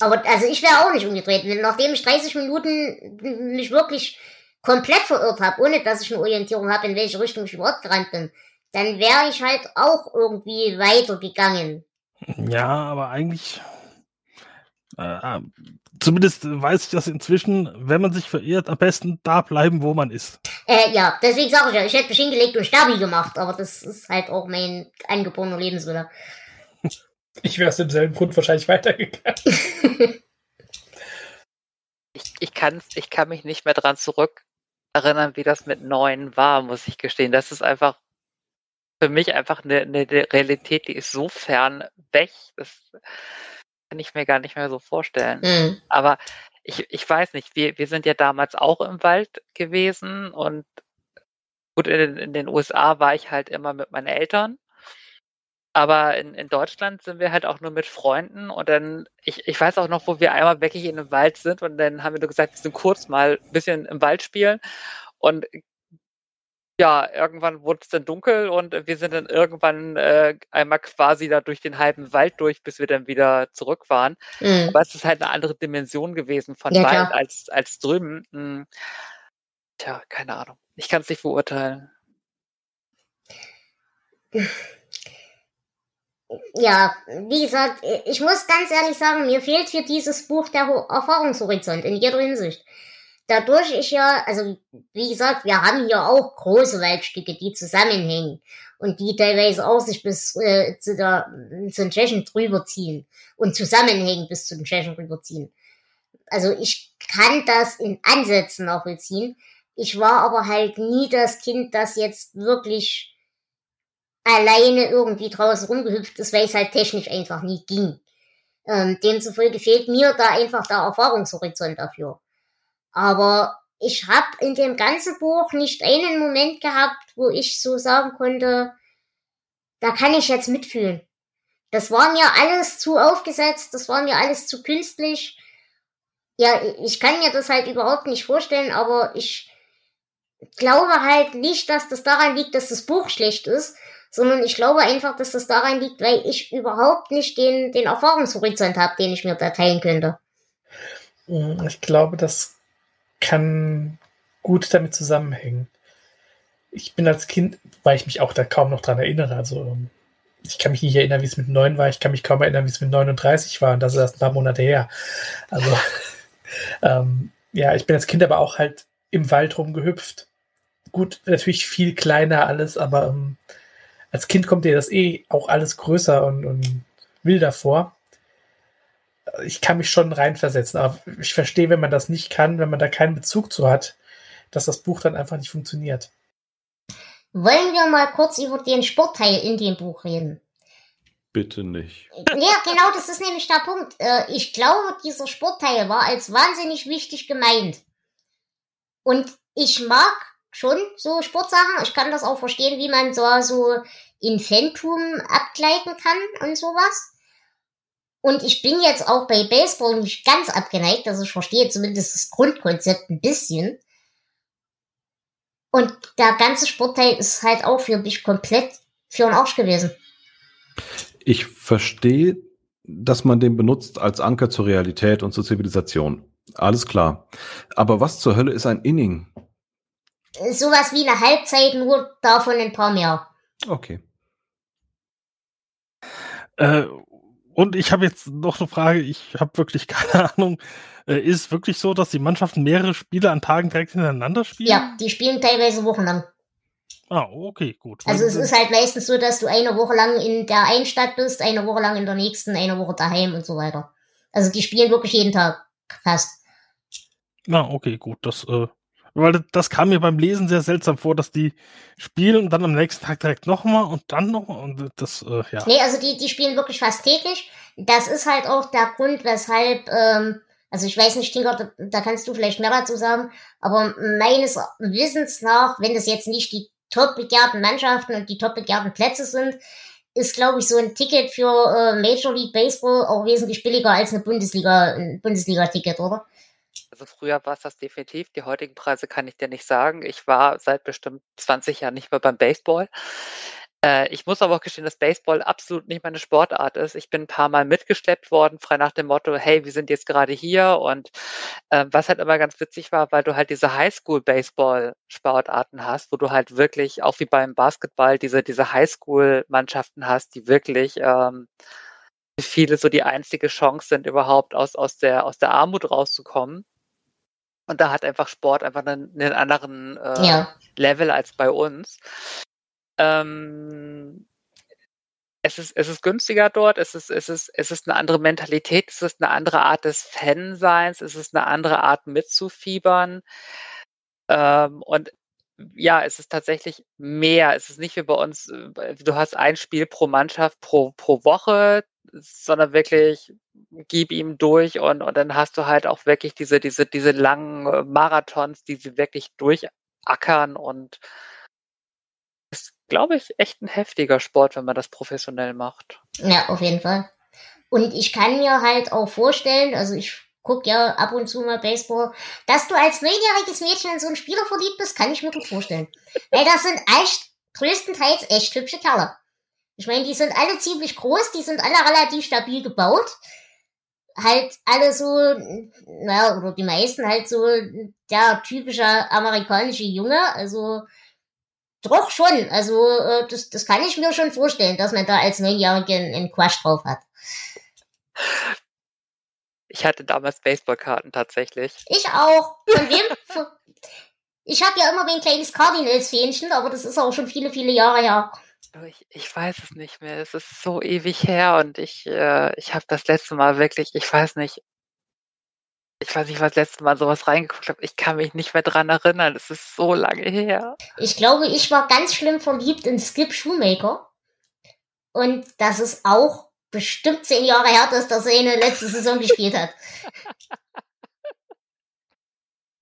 Aber also ich wäre auch nicht umgedreht. Wenn- Nachdem ich 30 Minuten mich wirklich komplett verirrt habe, ohne dass ich eine Orientierung habe, in welche Richtung ich überhaupt gerannt bin, dann wäre ich halt auch irgendwie weitergegangen. Ja, aber eigentlich. Äh, zumindest weiß ich das inzwischen, wenn man sich verirrt, am besten da bleiben, wo man ist. Äh, ja, deswegen sage ich ja, ich hätte mich hingelegt und Stabi gemacht, aber das ist halt auch mein angeborener Lebenswille. Ich wäre aus demselben Grund wahrscheinlich weitergegangen. ich, ich, kann's, ich kann mich nicht mehr dran zurück erinnern, wie das mit neun war, muss ich gestehen. Das ist einfach für mich einfach eine, eine Realität, die ist so fern weg. Das kann ich mir gar nicht mehr so vorstellen. Mhm. Aber ich, ich weiß nicht, wir, wir sind ja damals auch im Wald gewesen und gut, in, in den USA war ich halt immer mit meinen Eltern. Aber in, in Deutschland sind wir halt auch nur mit Freunden und dann, ich, ich weiß auch noch, wo wir einmal wirklich in den Wald sind und dann haben wir nur gesagt, wir sind kurz mal ein bisschen im Wald spielen und ja, irgendwann wurde es dann dunkel und wir sind dann irgendwann äh, einmal quasi da durch den halben Wald durch, bis wir dann wieder zurück waren. Mhm. Aber es ist halt eine andere Dimension gewesen von Ja, Wald klar. als, als drüben. Hm. Tja, keine Ahnung. Ich kann es nicht beurteilen. Ja, wie gesagt, ich muss ganz ehrlich sagen, mir fehlt für dieses Buch der Ho- Erfahrungshorizont in jeder Hinsicht. Dadurch ich ja, also wie gesagt, wir haben hier auch große Waldstücke, die zusammenhängen und die teilweise auch sich bis äh, zu, der, zu den Tschechen drüber ziehen und zusammenhängen bis zu den Tschechen rüberziehen. Also ich kann das in Ansätzen nachvollziehen. Ich war aber halt nie das Kind, das jetzt wirklich alleine irgendwie draußen rumgehüpft ist, weil es halt technisch einfach nie ging. Ähm, demzufolge fehlt mir da einfach der Erfahrungshorizont dafür. Aber ich habe in dem ganzen Buch nicht einen Moment gehabt, wo ich so sagen konnte, da kann ich jetzt mitfühlen. Das war mir alles zu aufgesetzt, das war mir alles zu künstlich. Ja, ich kann mir das halt überhaupt nicht vorstellen, aber ich glaube halt nicht, dass das daran liegt, dass das Buch schlecht ist, sondern ich glaube einfach, dass das daran liegt, weil ich überhaupt nicht den, den Erfahrungshorizont habe, den ich mir da teilen könnte. Mm, Ich glaube, das kann gut damit zusammenhängen. Ich bin als Kind, weil ich mich auch da kaum noch dran erinnere, also ähm, ich kann mich nicht erinnern, wie es mit neun war, ich kann mich kaum erinnern, wie es mit 39 war und das ist erst ein paar Monate her. Also ähm, ja, ich bin als Kind aber auch halt im Wald rumgehüpft. gut, natürlich viel kleiner alles, aber ähm, als Kind kommt dir das eh auch alles größer und, und wilder vor. Ich kann mich schon reinversetzen, aber ich verstehe, wenn man das nicht kann, wenn man da keinen Bezug zu hat, dass das Buch dann einfach nicht funktioniert. Wollen wir mal kurz über den Sportteil in dem Buch reden? Bitte nicht. Ja, genau, das ist nämlich der Punkt. Äh, Ich glaube, dieser Sportteil war als wahnsinnig wichtig gemeint. Und ich mag schon so Sportsachen. Ich kann das auch verstehen, wie man so, so in Phantom abgleiten kann und sowas. Und ich bin jetzt auch bei Baseball nicht ganz abgeneigt, also ich verstehe zumindest das Grundkonzept ein bisschen. Und der ganze Sportteil ist halt auch für mich komplett für den Arsch gewesen. Ich verstehe, dass man den benutzt als Anker zur Realität und zur Zivilisation. Alles klar. Aber was zur Hölle ist ein Inning? Sowas wie eine Halbzeit, nur davon ein paar mehr. Okay. Äh, und ich habe jetzt noch eine Frage, ich habe wirklich keine Ahnung. Äh, ist es wirklich so, dass die Mannschaften mehrere Spiele an Tagen direkt hintereinander spielen? Ja, die spielen teilweise wochenlang. Ah, okay, gut. Also es ist halt meistens so, dass du eine Woche lang in der einen Stadt bist, eine Woche lang in der nächsten, eine Woche daheim und so weiter. Also die spielen wirklich jeden Tag fast. Ah, okay, gut. Das, äh, weil das- kam mir beim Lesen sehr seltsam vor, dass die spielen und dann am nächsten Tag direkt nochmal und dann nochmal und das, äh, ja. Nee, also die, die spielen wirklich fast täglich. Das ist halt auch der Grund, weshalb, ähm, also ich weiß nicht, Tinker, da, da kannst du vielleicht mehr dazu sagen, aber meines Wissens nach, wenn das jetzt nicht die top begehrten Mannschaften und die top begehrten Plätze sind, ist, glaube ich, so ein Ticket für äh, Major League Baseball auch wesentlich billiger als eine Bundesliga, ein Bundesliga-Ticket, oder? Also früher war es das definitiv. Die heutigen Preise kann ich dir nicht sagen. Ich war seit bestimmt 20 Jahren nicht mehr beim Baseball. Äh, ich muss aber auch gestehen, dass Baseball absolut nicht meine Sportart ist. Ich bin ein paar Mal mitgeschleppt worden, frei nach dem Motto, hey, wir sind jetzt gerade hier. Und äh, was halt immer ganz witzig war, weil du halt diese Highschool-Baseball-Sportarten hast, wo du halt wirklich, auch wie beim Basketball, diese, diese Highschool-Mannschaften hast, die wirklich ähm, viele so die einzige Chance sind, überhaupt aus, aus, der, aus der Armut rauszukommen. Und da hat einfach Sport einfach einen, einen anderen äh, Ja. Level als bei uns. Ähm, es ist, es ist günstiger dort, es ist, es ist, es ist eine andere Mentalität, es ist eine andere Art des Fanseins, es ist eine andere Art mitzufiebern. Ähm, und ja, es ist tatsächlich mehr. Es ist nicht wie bei uns, äh, du hast ein Spiel pro Mannschaft pro, pro Woche, sondern wirklich gib ihm durch und, und dann hast du halt auch wirklich diese, diese, diese langen äh, Marathons, die sie wirklich durchackern und ist, glaube ich, echt ein heftiger Sport, wenn man das professionell macht. Ja, auf jeden Fall. Und ich kann mir halt auch vorstellen, also ich guck ja ab und zu mal Baseball, dass du als neunjähriges Mädchen in so einen Spieler verliebt bist, kann ich mir gut vorstellen. Weil das sind echt größtenteils echt hübsche Kerle. Ich meine, die sind alle ziemlich groß, die sind alle relativ stabil gebaut. Halt alle so, naja, oder die meisten halt so der typische amerikanische Junge, also doch schon. Also äh, das, das kann ich mir schon vorstellen, dass man da als Neunjährige einen, Quatsch drauf hat. Ich hatte damals Baseballkarten tatsächlich. Ich auch. Von wem? Ich habe ja immer ein kleines Cardinals-Fähnchen, aber das ist auch schon viele, viele Jahre her. Aber Ich, ich weiß es nicht mehr. Es ist so ewig her und ich, äh, ich habe das letzte Mal wirklich, ich weiß nicht, ich weiß nicht, was das letzte Mal sowas reingeguckt habe. Ich kann mich nicht mehr dran erinnern. Es ist so lange her. Ich glaube, ich war ganz schlimm verliebt in Skip Shoemaker. Und das ist auch bestimmt zehn Jahre her, dass der seine letzte Saison gespielt hat.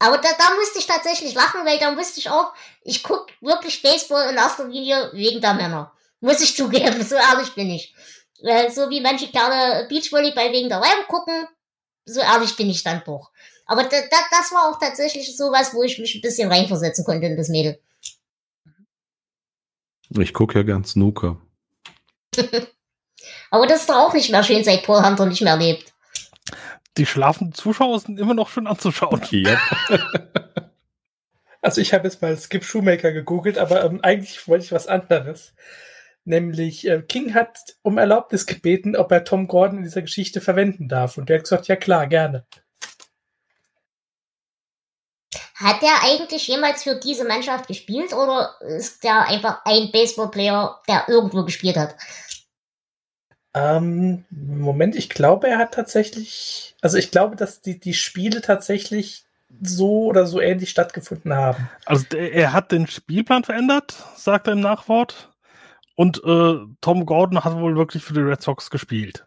Aber da, da musste ich tatsächlich lachen, weil da wusste ich auch, ich guck wirklich Baseball in erster Linie wegen der Männer. Muss ich zugeben, so ehrlich bin ich. Äh, so wie manche gerne Beachvolleyball wegen der Weiber gucken, so ehrlich bin ich dann doch. Aber da, da, das war auch tatsächlich sowas, wo ich mich ein bisschen reinversetzen konnte in das Mädel. Ich gucke ja gern Snooker. Aber das ist doch auch nicht mehr schön, seit Paul Hunter nicht mehr lebt. Die schlafenden Zuschauer sind immer noch schön anzuschauen. Ja. Also ich habe jetzt mal Skip Shoemaker gegoogelt, aber ähm, eigentlich wollte ich was anderes. Nämlich äh, King hat um Erlaubnis gebeten, ob er Tom Gordon in dieser Geschichte verwenden darf. Und der hat gesagt, ja klar, gerne. Hat der eigentlich jemals für diese Mannschaft gespielt oder ist der einfach ein Baseballplayer, der irgendwo gespielt hat? Ähm, Moment, ich glaube, er hat tatsächlich, also ich glaube, dass die, die Spiele tatsächlich so oder so ähnlich stattgefunden haben. Also er hat den Spielplan verändert, sagt er im Nachwort. Und äh, Tom Gordon hat wohl wirklich für die Red Sox gespielt.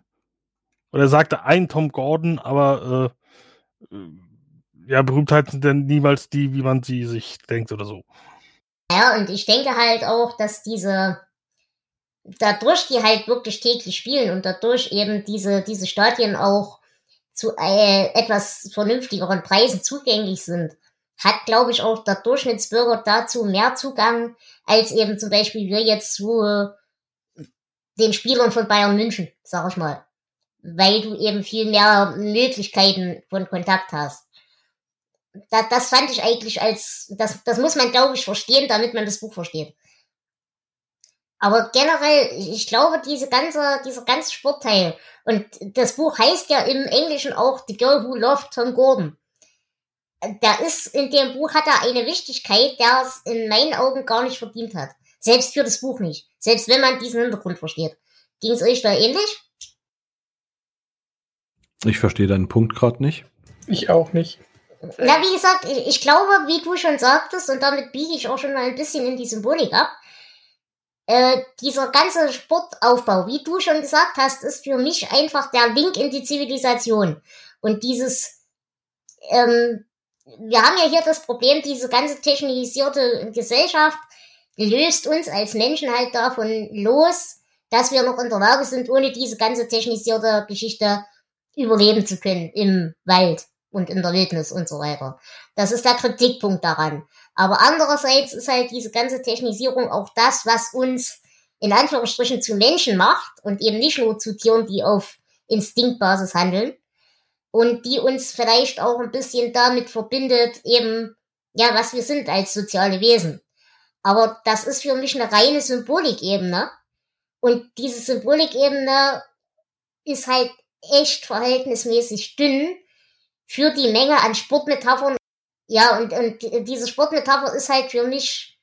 Und er sagte ein Tom Gordon, aber äh, äh ja, Berühmtheiten sind dann niemals die, wie man sie sich denkt oder so. Ja, und ich denke halt auch, dass diese, dadurch die halt wirklich täglich spielen und dadurch eben diese, diese Stadien auch zu äh, etwas vernünftigeren Preisen zugänglich sind, hat, glaube ich, auch der Durchschnittsbürger dazu mehr Zugang, als eben zum Beispiel wir jetzt zu äh, den Spielern von Bayern München, sag ich mal. Weil du eben viel mehr Möglichkeiten von Kontakt hast. Das, das fand ich eigentlich als, das, das muss man, glaube ich, verstehen, damit man das Buch versteht. Aber generell, ich glaube, diese ganze, dieser ganze Sportteil, und das Buch heißt ja im Englischen auch The Girl Who Loved Tom Gordon. Da ist, in dem Buch hat er eine Wichtigkeit, der es in meinen Augen gar nicht verdient hat. Selbst für das Buch nicht. Selbst wenn man diesen Hintergrund versteht. Ging es euch da ähnlich? Ich verstehe deinen Punkt gerade nicht. Ich auch nicht. Na, wie gesagt, ich, ich glaube, wie du schon sagtest, und damit biege ich auch schon mal ein bisschen in die Symbolik ab, äh, dieser ganze Sportaufbau, wie du schon gesagt hast, ist für mich einfach der Link in die Zivilisation. Und dieses, ähm, wir haben ja hier das Problem, diese ganze technisierte Gesellschaft löst uns als Menschen halt davon los, dass wir noch in der Lage sind, ohne diese ganze technisierte Geschichte überleben zu können im Wald und in der Wildnis und so weiter. Das ist der Kritikpunkt daran. Aber andererseits ist halt diese ganze Technisierung auch das, was uns in Anführungsstrichen zu Menschen macht und eben nicht nur zu Tieren, die auf Instinktbasis handeln und die uns vielleicht auch ein bisschen damit verbindet, eben, ja, was wir sind als soziale Wesen. Aber das ist für mich eine reine Symbolikebene. Und diese Symbolikebene ist halt echt verhältnismäßig dünn für die Menge an Sportmetaphern ja, und, und diese Sportmetapher ist halt für mich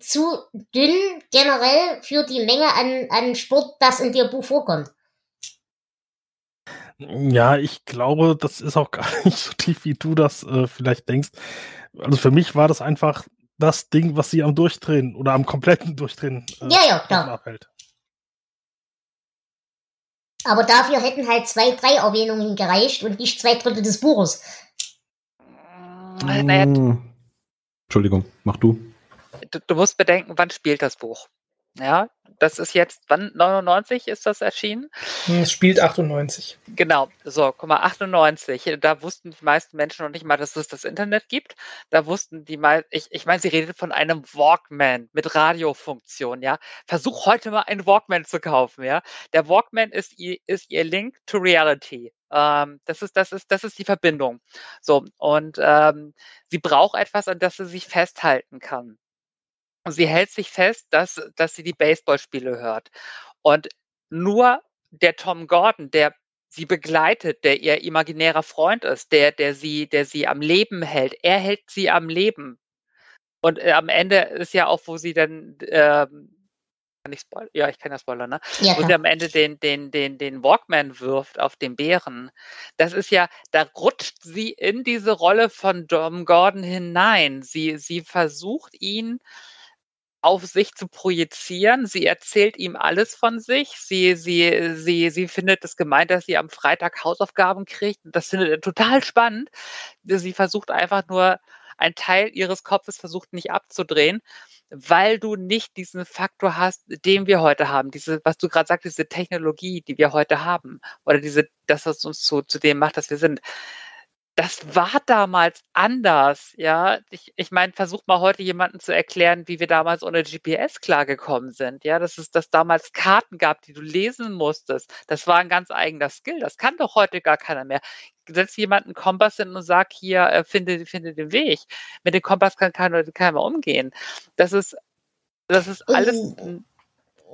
zu dünn generell für die Menge an, an Sport, das in dir Buch vorkommt. Ja, ich glaube, das ist auch gar nicht so tief, wie du das äh, vielleicht denkst. Also für mich war das einfach das Ding, was sie am Durchdrehen oder am kompletten Durchdrehen äh, ja, ja, klar. abhält. Aber dafür hätten halt zwei, drei Erwähnungen gereicht und nicht zwei Drittel des Buches. Naja, hm. Entschuldigung, mach du. du. Du musst bedenken, wann spielt das Buch? Ja, das ist jetzt, wann 99 ist das erschienen? Hm, es spielt 98. Genau, so, guck mal, 98. Da wussten die meisten Menschen noch nicht mal, dass es das Internet gibt. Da wussten die mal, ich, ich meine, sie redet von einem Walkman mit Radiofunktion, ja. Versuch heute mal einen Walkman zu kaufen, ja. Der Walkman ist, ist ihr Link to Reality. Ähm, das ist, das ist, das ist die Verbindung. So, und ähm, sie braucht etwas, an das sie sich festhalten kann. Und sie hält sich fest, dass, dass sie die Baseballspiele hört. Und nur der Tom Gordon, der sie begleitet, der ihr imaginärer Freund ist, der, der sie, der sie am Leben hält, er hält sie am Leben. Und äh, am Ende ist ja auch, wo sie dann ähm, kann ich spoilern? Ja, ich kann ja spoilern, ne? Ja, Wo sie am Ende den, den, den, den Walkman wirft auf den Bären. Das ist ja, da rutscht sie in diese Rolle von Dom Gordon hinein. Sie, sie versucht ihn auf sich zu projizieren. Sie erzählt ihm alles von sich. Sie, sie, sie, sie findet es gemeint, dass sie am Freitag Hausaufgaben kriegt. Das findet er total spannend. Sie versucht einfach nur, ein Teil ihres Kopfes versucht nicht abzudrehen weil du nicht diesen Faktor hast, den wir heute haben, diese, was du gerade sagst, diese Technologie, die wir heute haben, oder diese, das, was uns zu, zu dem macht, dass wir sind das war damals anders, ja. Ich, ich meine, versuch mal heute jemanden zu erklären, wie wir damals ohne GPS klargekommen sind, ja. Dass es dass damals Karten gab, die du lesen musstest. Das war ein ganz eigener Skill. Das kann doch heute gar keiner mehr. Setz jemanden einen Kompass hin und sag hier, äh, finde, finde den Weg. Mit dem Kompass kann keiner, keiner umgehen. Das ist, das ist alles.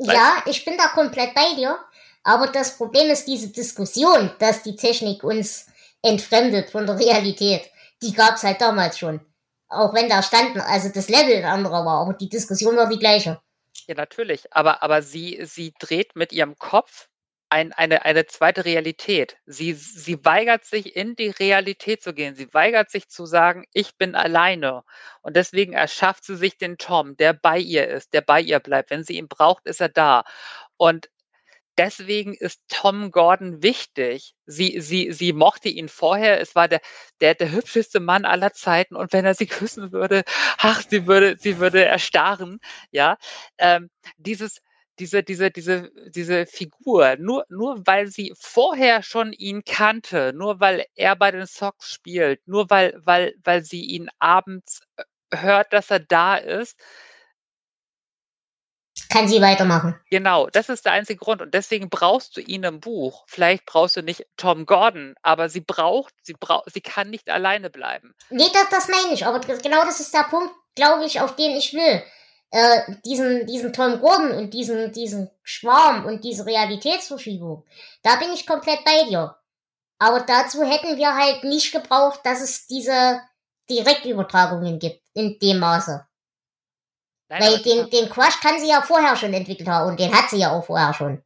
Ja, ich bin da komplett bei dir. Aber das Problem ist diese Diskussion, dass die Technik uns entfremdet von der Realität. Die gab's halt damals schon. Auch wenn der Stand, also das Level ein anderer war, aber die Diskussion war die gleiche. Ja, natürlich. Aber, aber sie, sie dreht mit ihrem Kopf ein, eine, eine zweite Realität. Sie, sie weigert sich, in die Realität zu gehen. Sie weigert sich zu sagen, ich bin alleine. Und deswegen erschafft sie sich den Tom, der bei ihr ist, der bei ihr bleibt. Wenn sie ihn braucht, ist er da. Und deswegen ist Tom Gordon wichtig. Sie, sie, sie mochte ihn vorher. Es war der, der, der hübscheste Mann aller Zeiten. Und wenn er sie küssen würde, ach, sie würde, sie würde erstarren. Ja, ähm, dieses, diese, diese, diese, diese Figur, nur, nur weil sie vorher schon ihn kannte, nur weil er bei den Sox spielt, nur weil, weil, weil sie ihn abends äh, hört, dass er da ist, kann sie weitermachen. Genau, das ist der einzige Grund. Und deswegen brauchst du ihn im Buch. Vielleicht brauchst du nicht Tom Gordon, aber sie braucht, sie braucht, sie kann nicht alleine bleiben. Nee, das, das meine ich. Aber genau das ist der Punkt, glaube ich, auf den ich will äh, diesen, diesen Tom Gordon und diesen, diesen Schwarm und diese Realitätsverschiebung, da bin ich komplett bei dir. Aber dazu hätten wir halt nicht gebraucht, dass es diese Direktübertragungen gibt, in dem Maße. Nein, Weil den, den Crush kann sie ja vorher schon entwickelt haben und den hat sie ja auch vorher schon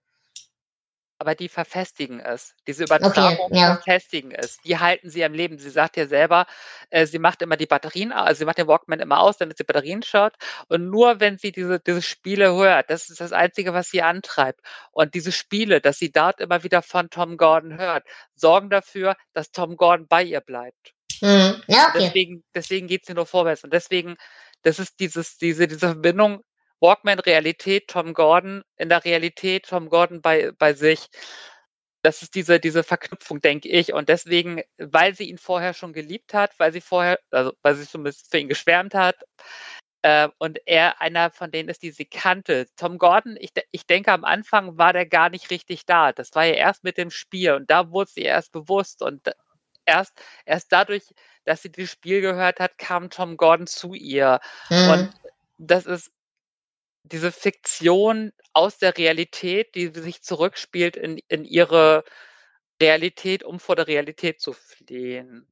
aber die verfestigen es. Diese Übertragung okay, ja. verfestigen es. Die halten sie am Leben. Sie sagt ja selber, äh, sie macht immer die Batterien, also sie macht den Walkman immer aus, damit sie Batterien schaut. Und nur wenn sie diese, diese Spiele hört, das ist das Einzige, was sie antreibt. Und diese Spiele, dass sie dort immer wieder von Tom Gordon hört, sorgen dafür, dass Tom Gordon bei ihr bleibt. Mhm. Ja, okay. Deswegen, deswegen geht sie nur vorwärts. Und deswegen, das ist dieses, diese, diese Verbindung Walkman Realität, Tom Gordon in der Realität, Tom Gordon bei, bei sich. Das ist diese, diese Verknüpfung, denke ich. Und deswegen, weil sie ihn vorher schon geliebt hat, weil sie vorher, also weil sie zumindest für ihn geschwärmt hat, äh, und er einer von denen ist, die sie kannte. Tom Gordon, ich, ich denke, am Anfang war der gar nicht richtig da. Das war ja erst mit dem Spiel und da wurde sie erst bewusst und erst, erst dadurch, dass sie das Spiel gehört hat, kam Tom Gordon zu ihr. Mhm. Und das ist diese Fiktion aus der Realität, die sich zurückspielt in, in ihre Realität, um vor der Realität zu fliehen.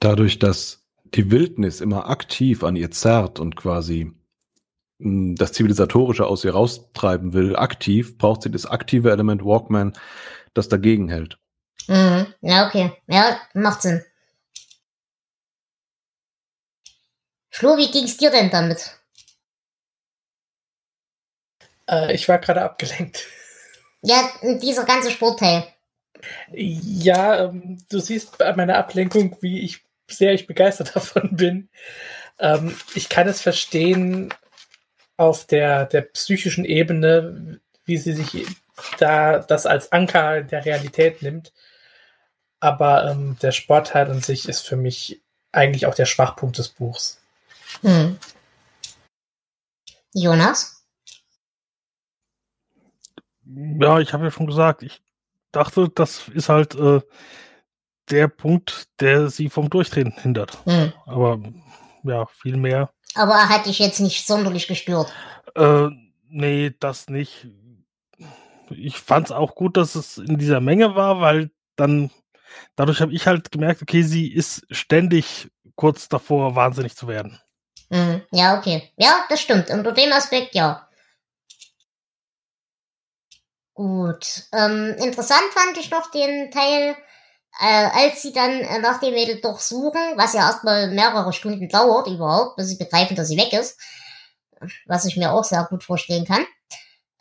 Dadurch, dass die Wildnis immer aktiv an ihr zerrt und quasi hm, das Zivilisatorische aus ihr raustreiben will, aktiv, braucht sie das aktive Element Walkman, das dagegen hält. Mhm. Ja, okay. Ja, macht Sinn. Flo, wie ging's dir denn damit? Äh, ich war gerade abgelenkt. Ja, dieser ganze Sportteil. Ja, ähm, du siehst bei meiner Ablenkung, wie ich sehr ich begeistert davon bin. Ähm, ich kann es verstehen auf der, der psychischen Ebene, wie sie sich da das als Anker der Realität nimmt. Aber ähm, der Sportteil an sich ist für mich eigentlich auch der Schwachpunkt des Buchs. Hm. Jonas? Ja, ich habe ja schon gesagt, ich dachte, das ist halt äh, der Punkt, der sie vom Durchdrehen hindert. Hm. Aber ja, viel mehr. Aber er hat dich jetzt nicht sonderlich gestört. Äh, nee, das nicht. Ich fand es auch gut, dass es in dieser Menge war, weil dann dadurch habe ich halt gemerkt, okay, sie ist ständig kurz davor, wahnsinnig zu werden. Hm. Ja, okay. Ja, das stimmt. Unter dem Aspekt ja. Gut. Ähm, interessant fand ich noch den Teil, äh, als sie dann äh, nach dem Mädel durchsuchen, was ja erstmal mehrere Stunden dauert überhaupt, bis sie begreifen, dass sie weg ist. Was ich mir auch sehr gut vorstellen kann.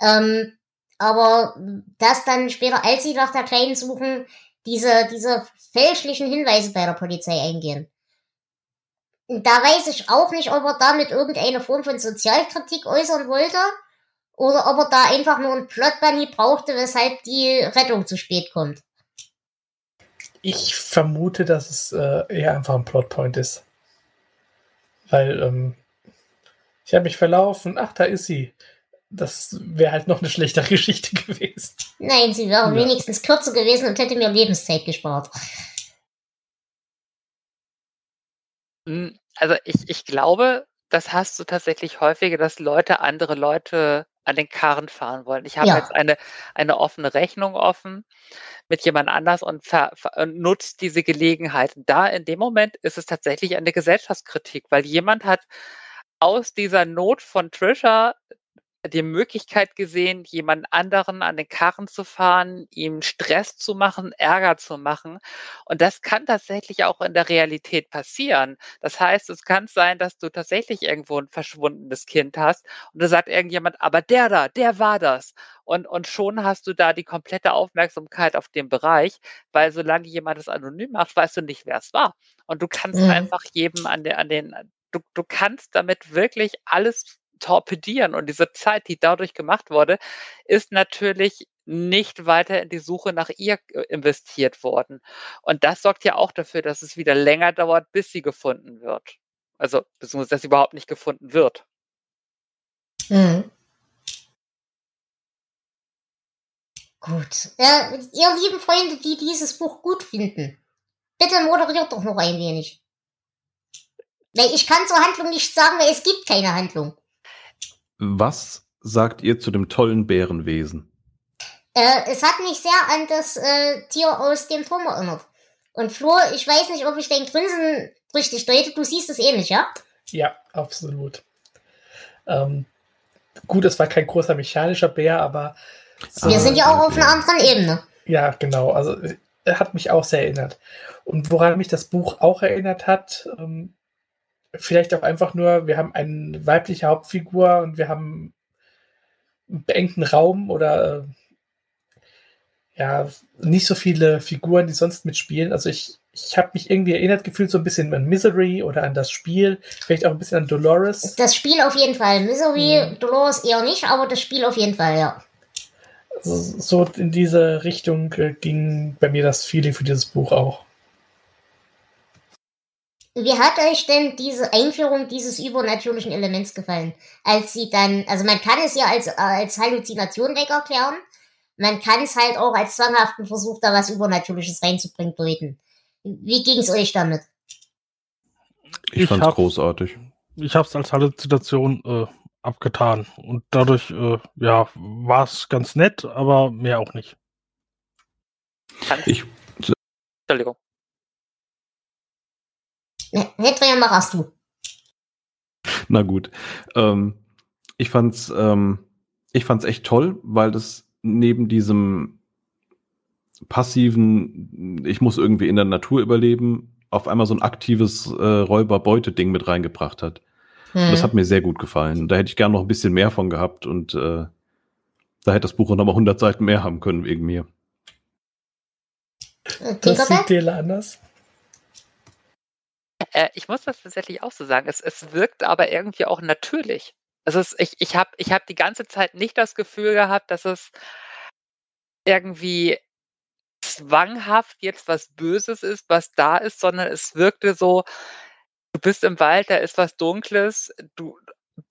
Ähm, aber dass dann später, als sie nach der Kleinen suchen, diese, diese fälschlichen Hinweise bei der Polizei eingehen. Da weiß ich auch nicht, ob er damit irgendeine Form von Sozialkritik äußern wollte oder ob er da einfach nur einen Plot-Bunny brauchte, weshalb die Rettung zu spät kommt. Ich vermute, dass es äh, eher einfach ein Plotpoint ist. Weil ähm, ich habe mich verlaufen, ach, da ist sie. Das wäre halt noch eine schlechtere Geschichte gewesen. Nein, sie wäre ja. wenigstens kürzer gewesen und hätte mir Lebenszeit gespart. Hm, also ich, ich glaube, das hast du tatsächlich häufiger, dass Leute andere Leute an den Karren fahren wollen. Ich habe Ja. jetzt eine, eine offene Rechnung offen mit jemand anders und, ver, nutzt diese Gelegenheit. Da in dem Moment ist es tatsächlich eine Gesellschaftskritik, weil jemand hat aus dieser Not von Trisha die Möglichkeit gesehen, jemand anderen an den Karren zu fahren, ihm Stress zu machen, Ärger zu machen. Und das kann tatsächlich auch in der Realität passieren. Das heißt, es kann sein, dass du tatsächlich irgendwo ein verschwundenes Kind hast und da sagt irgendjemand, aber der da, der war das. Und, und schon hast du da die komplette Aufmerksamkeit auf dem Bereich, weil solange jemand es anonym macht, weißt du nicht, wer es war. Und du kannst Mhm. einfach jedem an den, an den, du, du kannst damit wirklich alles torpedieren. Und diese Zeit, die dadurch gemacht wurde, ist natürlich nicht weiter in die Suche nach ihr äh, investiert worden. Und das sorgt ja auch dafür, dass es wieder länger dauert, bis sie gefunden wird. Also, beziehungsweise, dass sie überhaupt nicht gefunden wird. Mhm. Gut. Äh, ihr lieben Freunde, die dieses Buch gut finden, bitte moderiert doch noch ein wenig. Weil ich kann zur Handlung nichts sagen, weil es gibt keine Handlung. Was sagt ihr zu dem tollen Bärenwesen? Äh, es hat mich sehr an das äh, Tier aus dem Turm erinnert. Und Flo, ich weiß nicht, ob ich dein Grinsen richtig deute. Du siehst es ähnlich, ja? Ja, absolut. Ähm, gut, es war kein großer mechanischer Bär, aber Wir Ah, sind ja auch auf einer anderen Ebene. ja, genau. Also er hat mich auch sehr erinnert. Und woran mich das Buch auch erinnert hat, ähm, vielleicht auch einfach nur, wir haben eine weibliche Hauptfigur und wir haben einen beengten Raum oder äh, ja, nicht so viele Figuren, die sonst mitspielen. Also ich, ich habe mich irgendwie erinnert gefühlt so ein bisschen an Misery oder an das Spiel, vielleicht auch ein bisschen an Dolores. Das Spiel auf jeden Fall. Misery, Mhm. Dolores eher nicht, aber das Spiel auf jeden Fall, ja. Also so in diese Richtung äh, ging bei mir das Feeling für dieses Buch auch. Wie hat euch denn diese Einführung dieses übernatürlichen Elements gefallen? Als sie dann, also man kann es ja als, äh, als Halluzination weg erklären. Man kann es halt auch als zwanghaften Versuch, da was Übernatürliches reinzubringen, deuten. Wie ging es euch damit? Ich, Ich fand's hab- großartig. Ich habe es als Halluzination äh, abgetan. Und dadurch, äh, ja, war es ganz nett, aber mehr auch nicht. Ich, Entschuldigung. Hedrian, mach erst du. na gut. Ähm, ich fand's, ähm, ich fand's echt toll, weil das neben diesem passiven, ich muss irgendwie in der Natur überleben, auf einmal so ein aktives äh, Räuber-Beute-Ding mit reingebracht hat. Hm. Das hat mir sehr gut gefallen. Da hätte ich gern noch ein bisschen mehr von gehabt und äh, da hätte das Buch auch noch mal 100 Seiten mehr haben können wegen mir. Äh, Das sieht? Dele anders. Äh, ich muss das tatsächlich auch so sagen. Es, es wirkt aber irgendwie auch natürlich. Also es, ich, ich habe ich hab die ganze Zeit nicht das Gefühl gehabt, dass es irgendwie zwanghaft jetzt was Böses ist, was da ist, sondern es wirkte so, du bist im Wald, da ist was Dunkles, du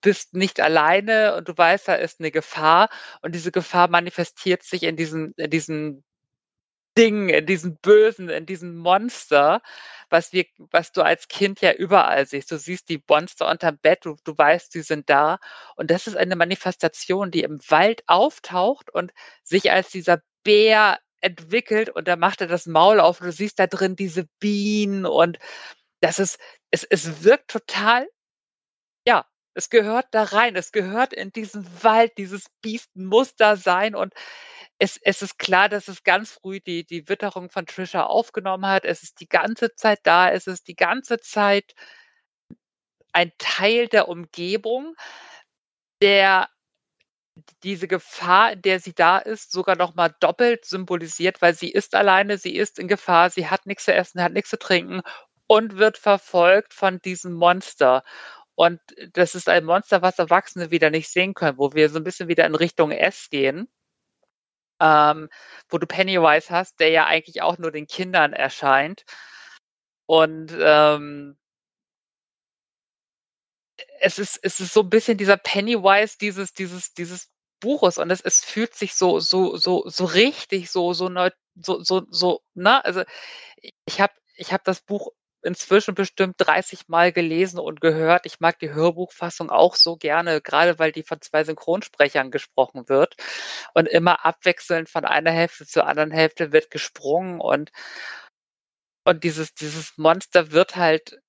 bist nicht alleine und du weißt, da ist eine Gefahr und diese Gefahr manifestiert sich in diesem, in diesem Ding, in diesem Bösen, in diesem Monster, was wir, was du als Kind ja überall siehst. Du siehst die Monster unterm Bett, du, du weißt, sie sind da. Und das ist eine Manifestation, die im Wald auftaucht und sich als dieser Bär entwickelt und da macht er das Maul auf und du siehst da drin diese Bienen und das ist, es, es wirkt total, ja, es gehört da rein, es gehört in diesen Wald, dieses Biest muss da sein und es, es ist klar, dass es ganz früh die, die Witterung von Trisha aufgenommen hat. Es ist die ganze Zeit da, es ist die ganze Zeit ein Teil der Umgebung, der diese Gefahr, in der sie da ist, sogar noch mal doppelt symbolisiert, weil sie ist alleine, sie ist in Gefahr, sie hat nichts zu essen, hat nichts zu trinken und wird verfolgt von diesem Monster. Und das ist ein Monster, was Erwachsene wieder nicht sehen können, wo wir so ein bisschen wieder in Richtung S gehen, ähm, wo du Pennywise hast, der ja eigentlich auch nur den Kindern erscheint. Und ähm, es ist, es ist so ein bisschen dieser Pennywise dieses, dieses, dieses Buches und es, es fühlt sich so, so, so, so richtig, so, so, neu, so, so, so, ne? Also ich habe ich hab das Buch inzwischen bestimmt 30 Mal gelesen und gehört. Ich mag die Hörbuchfassung auch so gerne, gerade weil die von zwei Synchronsprechern gesprochen wird. Und immer abwechselnd von einer Hälfte zur anderen Hälfte wird gesprungen und, und dieses, dieses Monster wird halt,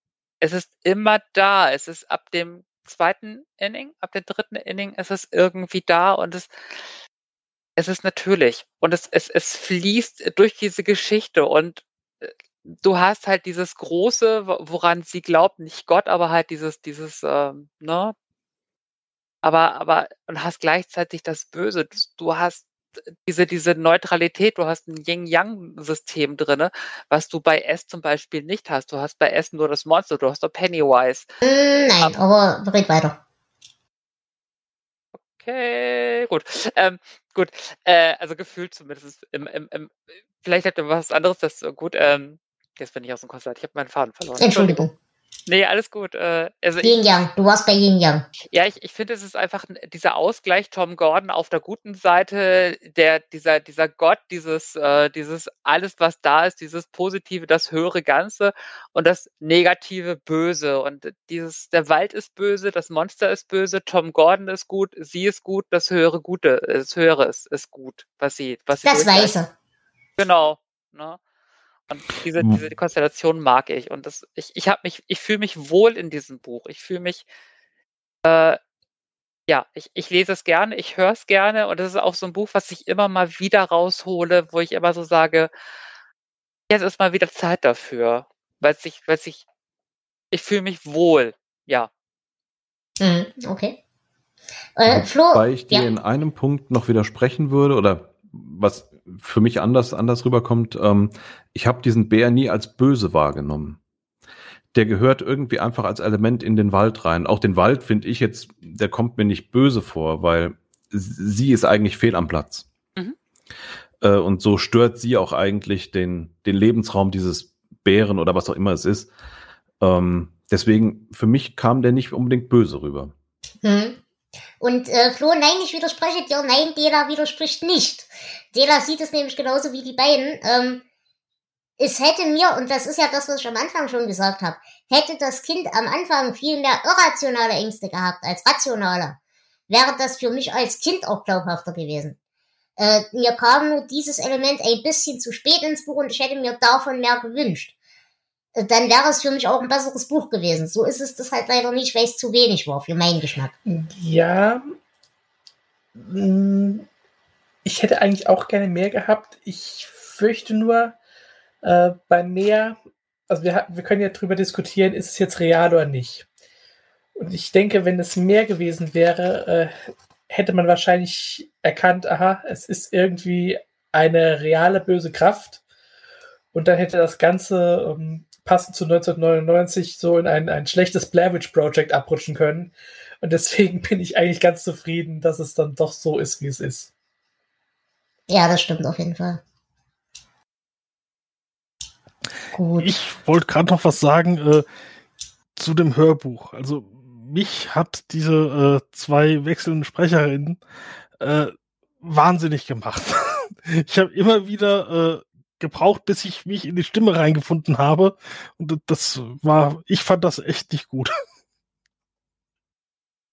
es ist immer da. Es ist ab dem zweiten Inning, ab dem dritten Inning ist es irgendwie da und es, es ist natürlich und es, es, es fließt durch diese Geschichte und äh, du hast halt dieses Große, woran sie glaubt, nicht Gott, aber halt dieses, dieses, ähm, ne? Aber, aber, und hast gleichzeitig das Böse. Du hast diese, diese Neutralität, du hast ein Yin-Yang-System drinne, was du bei S zum Beispiel nicht hast. Du hast bei S nur das Monster, du hast nur Pennywise. Mm, nein, aber, aber red weiter. Okay, gut. Ähm, gut, äh, also gefühlt zumindest. Im, im, im, vielleicht habt ihr was anderes, das gut. Ähm, Jetzt bin ich aus dem Konzert. Ich habe meinen Faden verloren. Entschuldigung. Nee, alles gut. Äh, also Yin Yang, du warst bei Yin Yang. Ja, ich, ich finde, es ist einfach dieser Ausgleich Tom Gordon auf der guten Seite, der, dieser, dieser Gott, dieses, äh, dieses alles, was da ist, dieses Positive, das höhere Ganze und das negative Böse. Und dieses, der Wald ist böse, das Monster ist böse, Tom Gordon ist gut, sie ist gut, das höhere Gute, das Höhere ist, ist gut, was sie, was sie Das Weiße. Genau. Ne? Und diese, diese Konstellation mag ich. Und das, ich, ich habe mich, ich fühle mich wohl in diesem Buch. Ich fühle mich, äh, ja, ich, ich lese es gerne, ich höre es gerne und es ist auch so ein Buch, was ich immer mal wieder raushole, wo ich immer so sage, jetzt ist mal wieder Zeit dafür. Weil sich, weil sich, ich fühle mich wohl, ja. Mhm, okay. Äh, Flo, Weil ich dir ja. in einem Punkt noch widersprechen würde oder was für mich anders, anders rüberkommt, ähm, ich habe diesen Bär nie als böse wahrgenommen. Der gehört irgendwie einfach als Element in den Wald rein. Auch den Wald finde ich jetzt, der kommt mir nicht böse vor, weil sie ist eigentlich fehl am Platz. Mhm. Äh, und so stört sie auch eigentlich den, den Lebensraum dieses Bären oder was auch immer es ist. Ähm, deswegen, für mich kam der nicht unbedingt böse rüber. Hm. Und äh, Flo, nein, ich widerspreche dir. Nein, Dela widerspricht nicht. Dela sieht es nämlich genauso wie die beiden. Ähm, es hätte mir, und das ist ja das, was ich am Anfang schon gesagt habe, hätte das Kind am Anfang viel mehr irrationale Ängste gehabt als rationale, wäre das für mich als Kind auch glaubhafter gewesen. Äh, mir kam nur dieses Element ein bisschen zu spät ins Buch und ich hätte mir davon mehr gewünscht. Äh, dann wäre es für mich auch ein besseres Buch gewesen. So ist es das halt leider nicht, weil es zu wenig war für meinen Geschmack. Ja. mm, Ich hätte eigentlich auch gerne mehr gehabt. Ich fürchte nur, äh, bei mehr, also wir, wir können ja drüber diskutieren, ist es jetzt real oder nicht. Und ich denke, wenn es mehr gewesen wäre, äh, hätte man wahrscheinlich erkannt, aha, es ist irgendwie eine reale böse Kraft. Und dann hätte das Ganze ähm, passend zu 1999 so in ein, ein schlechtes Blair Witch Project abrutschen können. Und deswegen bin ich eigentlich ganz zufrieden, dass es dann doch so ist, wie es ist. Ja, das stimmt auf jeden Fall. Gut. Ich wollte gerade noch was sagen äh, zu dem Hörbuch. Also mich hat diese äh, zwei wechselnden Sprecherinnen äh, wahnsinnig gemacht. ich habe immer wieder äh, gebraucht, bis ich mich in die Stimme reingefunden habe. Und das war, ich fand das echt nicht gut.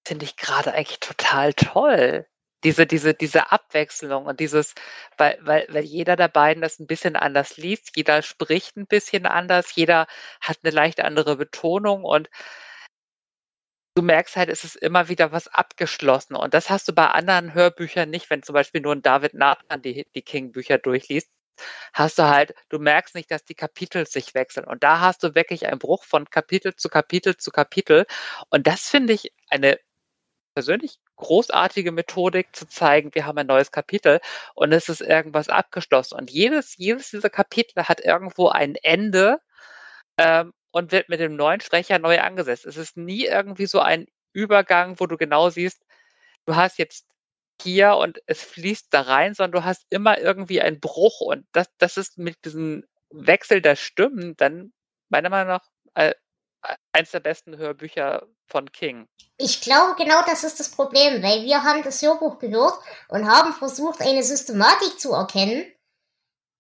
Finde ich gerade eigentlich total toll. Diese, diese, diese Abwechslung und dieses, weil, weil, weil jeder der beiden das ein bisschen anders liest, jeder spricht ein bisschen anders, jeder hat eine leicht andere Betonung und du merkst halt, es ist immer wieder was abgeschlossen. Und das hast du bei anderen Hörbüchern nicht, wenn zum Beispiel nur ein David Nathan die, die King-Bücher durchliest, hast du halt, du merkst nicht, dass die Kapitel sich wechseln. Und da hast du wirklich einen Bruch von Kapitel zu Kapitel zu Kapitel. Und das finde ich eine persönlich großartige Methodik zu zeigen, wir haben ein neues Kapitel und es ist irgendwas abgeschlossen. Und jedes, jedes dieser Kapitel hat irgendwo ein Ende ähm, und wird mit dem neuen Sprecher neu angesetzt. Es ist nie irgendwie so ein Übergang, wo du genau siehst, du hast jetzt hier und es fließt da rein, sondern du hast immer irgendwie einen Bruch und das, das ist mit diesem Wechsel der Stimmen dann meiner Meinung nach äh, eins der besten Hörbücher von King. Ich glaube, genau das ist das Problem, weil wir haben das Hörbuch gehört und haben versucht, eine Systematik zu erkennen,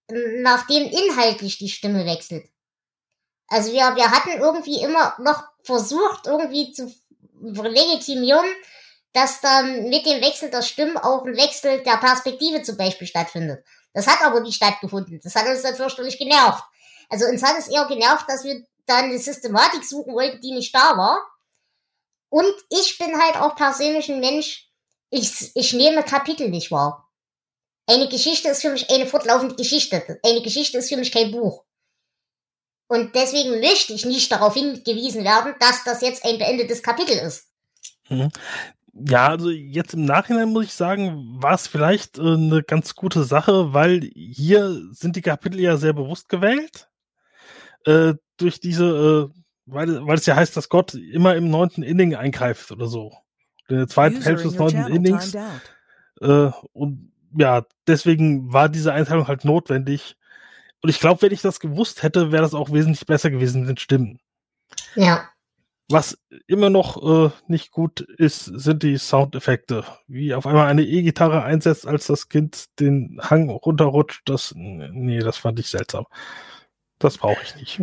nachdem inhaltlich die Stimme wechselt. Also wir, wir hatten irgendwie immer noch versucht, irgendwie zu legitimieren, dass dann mit dem Wechsel der Stimmen auch ein Wechsel der Perspektive zum Beispiel stattfindet. Das hat aber nicht stattgefunden. Das hat uns dann fürchterlich genervt. Also uns hat es eher genervt, dass wir dann eine Systematik suchen wollten, die nicht da war. Und ich bin halt auch persönlich ein Mensch, ich, ich nehme Kapitel nicht wahr. Eine Geschichte ist für mich eine fortlaufende Geschichte. Eine Geschichte ist für mich kein Buch. Und deswegen möchte ich nicht darauf hingewiesen werden, dass das jetzt ein beendetes Kapitel ist. Mhm. Ja, also jetzt im Nachhinein muss ich sagen, war es vielleicht äh, eine ganz gute Sache, weil hier sind die Kapitel ja sehr bewusst gewählt. Äh, durch diese, äh, weil, weil es ja heißt, dass Gott immer im neunten Inning eingreift oder so. In der zweiten Hälfte des neunten Innings. Äh, und ja, deswegen war diese Einteilung halt notwendig. Und ich glaube, wenn ich das gewusst hätte, wäre das auch wesentlich besser gewesen mit den Stimmen. Ja. Was immer noch äh, nicht gut ist, sind die Soundeffekte. Wie auf einmal eine E-Gitarre einsetzt, als das Kind den Hang runterrutscht. Das, nee, das fand ich seltsam. Das brauche ich nicht.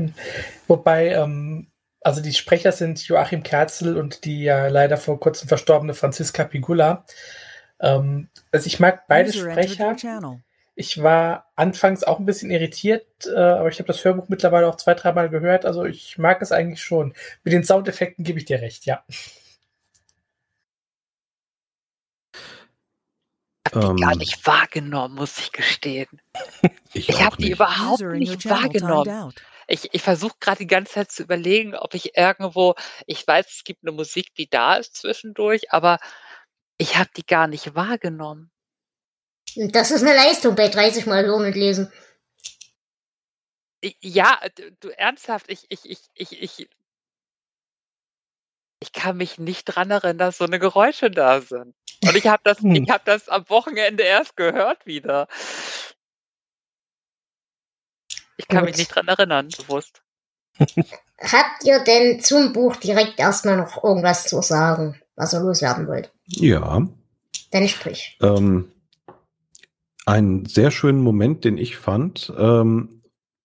Wobei, ähm, also die Sprecher sind Joachim Kerzel und die ja leider vor kurzem verstorbene Franziska Pigula. Ähm, also ich mag beide Sprecher. Ich war anfangs auch ein bisschen irritiert, äh, aber ich habe das Hörbuch mittlerweile auch zwei, dreimal gehört. Also ich mag es eigentlich schon. Mit den Soundeffekten gebe ich dir recht, ja. Hab die gar Ähm. nicht wahrgenommen, muss ich gestehen. Ich, Ich habe die überhaupt User nicht wahrgenommen. Ich, ich versuche gerade die ganze Zeit zu überlegen, ob ich irgendwo, ich weiß, es gibt eine Musik, die da ist zwischendurch, aber ich habe die gar nicht wahrgenommen. Das ist eine Leistung bei 30 Mal hören und lesen. Ja, du, du ernsthaft, ich, ich, ich, ich, ich, ich kann mich nicht dran erinnern, dass so eine Geräusche da sind. Und ich habe das, Hm. ich habe das am Wochenende erst gehört wieder. Ich kann mich Gut. nicht dran erinnern, bewusst. Habt ihr denn zum Buch direkt erstmal noch irgendwas zu sagen, was ihr loswerden wollt? Ja. Dann sprich. Ähm, einen sehr schönen Moment, den ich fand, ähm,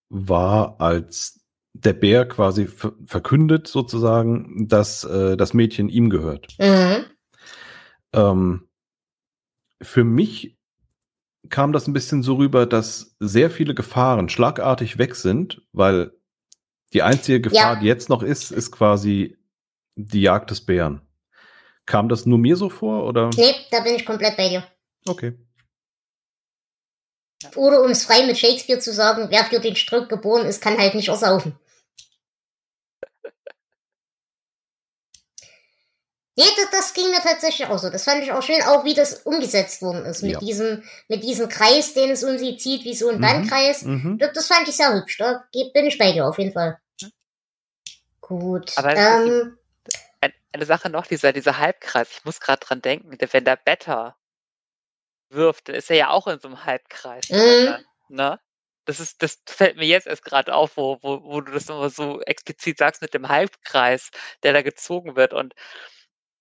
war, als der Bär quasi ver verkündet sozusagen, dass äh, das Mädchen ihm gehört. Mhm. Ähm, für mich kam das ein bisschen so rüber, dass sehr viele Gefahren schlagartig weg sind, weil die einzige Gefahr, Ja. die jetzt noch ist, ist quasi die Jagd des Bären. Kam das nur mir so vor oder? Nee, da bin ich komplett bei dir. Okay. Oder um es frei mit Shakespeare zu sagen, wer für den Strick geboren ist, kann halt nicht ersaufen. Nee, das, das ging mir tatsächlich auch so. Das fand ich auch schön, auch wie das umgesetzt worden ist. Mit Ja. diesem, mit diesem Kreis, den es um sie zieht, wie so ein Mhm. Bandkreis. Mhm. Das, das fand ich sehr hübsch. Da bin ich bei dir auf jeden Fall. Gut. Aber ähm, Ein, eine Sache noch, dieser, dieser Halbkreis, ich muss gerade dran denken, der- wenn der Better wirft, dann ist er ja auch in so einem Halbkreis. Mhm. Ne? Das ist, das fällt mir jetzt erst gerade auf, wo, wo, wo du das nochmal so explizit sagst mit dem Halbkreis, der da gezogen wird. Und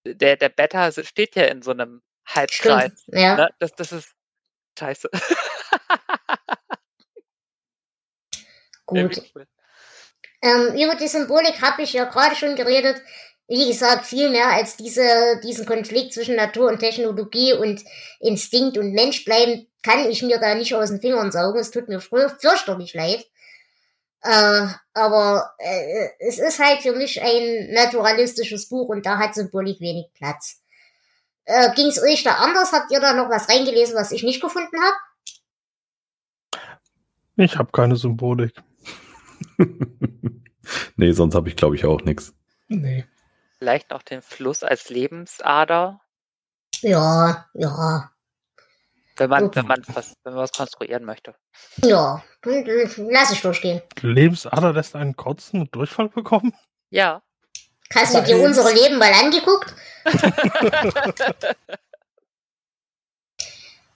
der, der si- steht ja in so einem Halbkreis. stimmt. Ja. Ne? Das, das ist scheiße. Gut. Ähm, über die Symbolik habe ich ja gerade schon geredet. Wie gesagt, viel mehr als diese, diesen Konflikt zwischen Natur und Technologie und Instinkt und Mensch bleiben, kann ich mir da nicht aus den Fingern saugen. Es tut mir für- fürchterlich leid. Äh, aber äh, es ist halt für mich ein naturalistisches Buch und da hat Symbolik wenig Platz. Äh, Ging es euch da anders? Habt ihr da noch was reingelesen, was ich nicht gefunden habe? Ich habe keine Symbolik. nee, sonst habe ich glaube ich auch nichts. Nee. Vielleicht noch den Fluss als Lebensader, Ja, ja, wenn man, Okay. wenn man was, wenn man was konstruieren möchte. ja. Lass ich durchgehen. Lebensader lässt einen kotzen und Durchfall bekommen? Ja. Hast du dir unsere Leben mal angeguckt?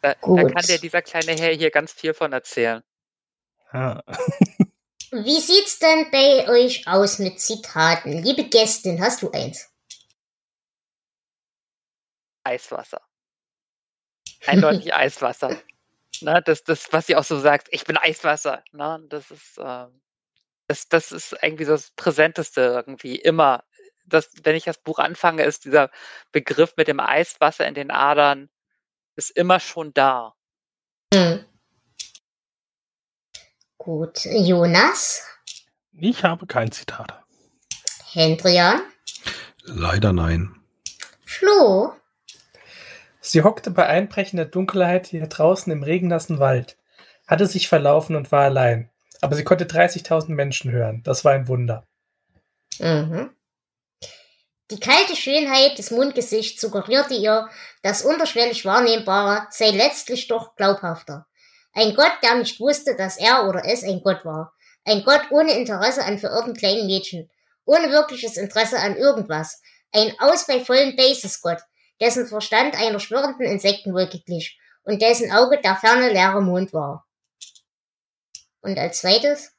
Da, da kann dir dieser kleine Herr hier ganz viel von erzählen. Ja. Wie sieht's denn bei euch aus mit Zitaten? Liebe Gästin, hast du eins? Eiswasser. Eindeutig Eiswasser. Ne, das, das, was sie auch so sagt, ich bin Eiswasser. Ne, das ist, ähm, Das, das ist irgendwie so das Präsenteste irgendwie immer. Das, wenn ich das Buch anfange, ist dieser Begriff mit dem Eiswasser in den Adern ist immer schon da. Hm. Gut, Jonas, Ich habe kein Zitat. Hendrian, Leider nein. Flo, Sie hockte bei einbrechender Dunkelheit hier draußen im regennassen Wald, hatte sich verlaufen und war allein. Aber sie konnte 30.000 Menschen hören. Das war ein Wunder. Mhm. Die kalte Schönheit des Mundgesichts suggerierte ihr, das unterschwellig Wahrnehmbare sei letztlich doch glaubhafter. Ein Gott, der nicht wusste, dass er oder es ein Gott war. Ein Gott ohne Interesse an verirrten kleinen Mädchen. Ohne wirkliches Interesse an irgendwas. Ein aus bei vollen Bases Gott, dessen Verstand einer schwirrenden Insektenwolke glich und dessen Auge der ferne leere Mond war. Und als zweites,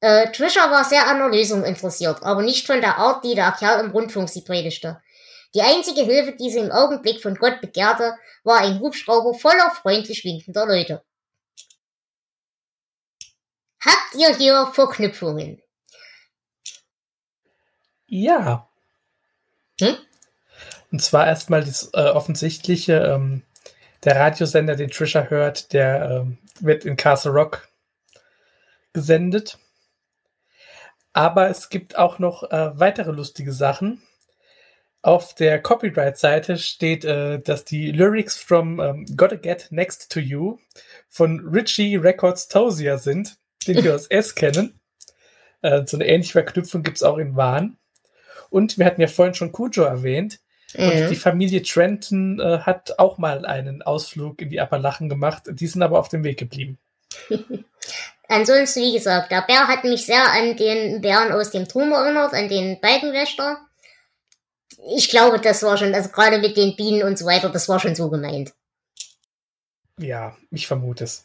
äh, Trisha war sehr an der Lösung interessiert, aber nicht von der Art, die der Kerl im Rundfunk sie predigte. Die einzige Hilfe, die sie im Augenblick von Gott begehrte, war ein Hubschrauber voller freundlich winkender Leute. Habt ihr hier Verknüpfungen? Ja. Hm? Und zwar erstmal das äh, offensichtliche, ähm, der Radiosender, den Trisha hört, der ähm, wird in Castle Rock gesendet. Aber es gibt auch noch äh, weitere lustige Sachen. Auf der Copyright-Seite steht, äh, dass die Lyrics from ähm, Gotta Get Next to You von Richie Records Tozier sind, den wir aus S kennen. Äh, so eine ähnliche Verknüpfung gibt es auch in Wahn. Und wir hatten ja vorhin schon Cujo erwähnt. Und die Familie Trenton äh, hat auch mal einen Ausflug in die Appalachen gemacht. Die sind aber auf dem Weg geblieben. Ansonsten, wie gesagt, der Bär hat mich sehr an den Bären aus dem Turm erinnert, an den Balkenwächter. Ich glaube, das war schon, also gerade mit den Bienen und so weiter, das war schon so gemeint. Ja, ich vermute es.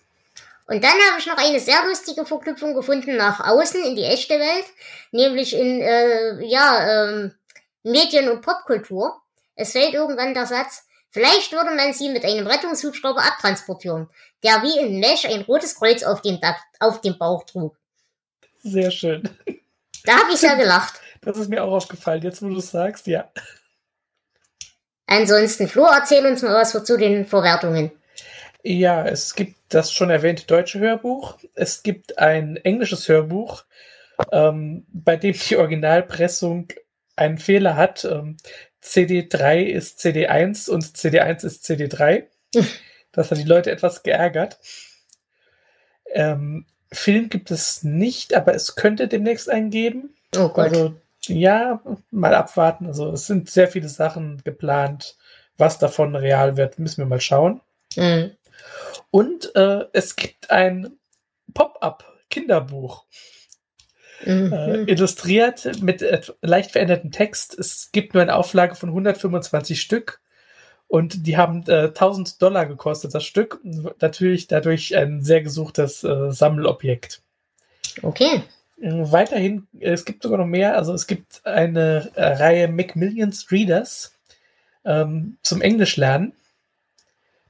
Und dann habe ich noch eine sehr lustige Verknüpfung gefunden nach außen in die echte Welt, nämlich in äh, ja ähm, Medien- und Popkultur. Es fällt irgendwann der Satz, vielleicht würde man sie mit einem Rettungshubschrauber abtransportieren, der wie in Mesh ein rotes Kreuz auf dem, Dach, auf dem Bauch trug. Sehr schön. Da habe ich sehr gelacht. Das ist mir auch aufgefallen, jetzt wo du es sagst, ja. Ansonsten, Flo, erzähl uns mal was zu den Verwertungen. Ja, es gibt das schon erwähnte deutsche Hörbuch. Es gibt ein englisches Hörbuch, ähm, bei dem die Originalpressung einen Fehler hat. Ähm, CD3 ist CD1 und CD1 ist CD3. Das hat die Leute etwas geärgert. Ähm, Film gibt es nicht, aber es könnte demnächst einen geben. Oh Gott. Also ja, mal abwarten. Also es sind sehr viele Sachen geplant. Was davon real wird, müssen wir mal schauen. Mhm. Und äh, es gibt ein Pop-up-Kinderbuch. Mhm. Äh, illustriert mit leicht verändertem Text. Es gibt nur eine Auflage von 125 Stück und die haben äh, 1000 Dollar gekostet, das Stück. Natürlich dadurch ein sehr gesuchtes äh, Sammelobjekt. Okay. Äh, Weiterhin, äh, es gibt sogar noch mehr. Also es gibt eine äh, Reihe Macmillions Readers ähm, zum Englisch lernen.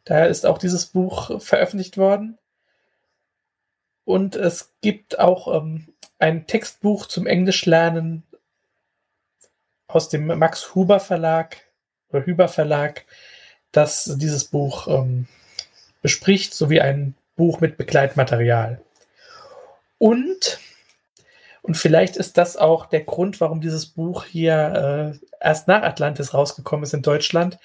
Da ist auch dieses Buch veröffentlicht worden. Und es gibt auch ähm, ein Textbuch zum Englisch lernen aus dem Max Huber Verlag oder Huber Verlag, das dieses Buch ähm, bespricht, sowie ein Buch mit Begleitmaterial. Und und vielleicht ist das auch der Grund, warum dieses Buch hier äh, erst nach Atlantis rausgekommen ist in Deutschland.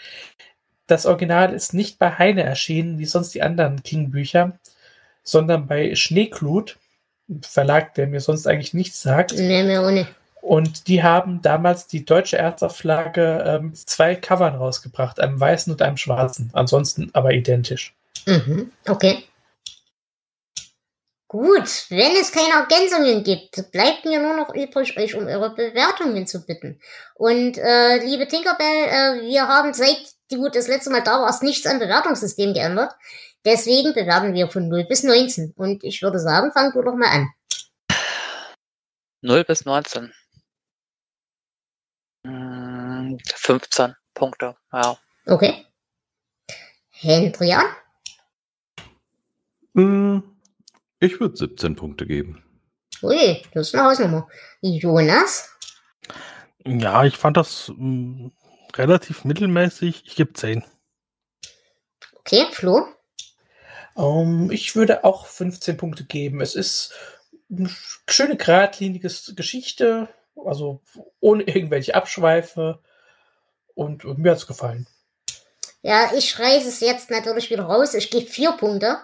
Das Original ist nicht bei Heine erschienen, wie sonst die anderen King-Bücher, sondern bei Schneeklut, Verlag, der mir sonst eigentlich nichts sagt. Nee, mehr ohne. Und die haben damals die deutsche Erstauflage äh, mit zwei Covern rausgebracht, einem weißen und einem schwarzen. Ansonsten aber identisch. Mhm. Okay. Gut, wenn es keine Ergänzungen gibt, bleibt mir nur noch übrig, euch um eure Bewertungen zu bitten. Und äh, liebe Tinkerbell, äh, wir haben seit du das letzte Mal da warst nichts am Bewertungssystem geändert. Deswegen bewerten wir von 0 bis 19. Und ich würde sagen, fang du doch mal an. 0 bis 19. Hm, 15 Punkte, ja. Okay. Hendrian? Hm, Ich würde 17 Punkte geben. Ui, das ist eine Hausnummer. Jonas? Ja, ich fand das mh, relativ mittelmäßig. Ich gebe 10. Okay, Flo? Um, Ähm, ich würde auch 15 Punkte geben. Es ist eine schöne, geradlinige Geschichte, also ohne irgendwelche Abschweife. Und, und mir hat es gefallen. Ja, ich reiße es jetzt natürlich wieder raus. Ich gebe vier Punkte.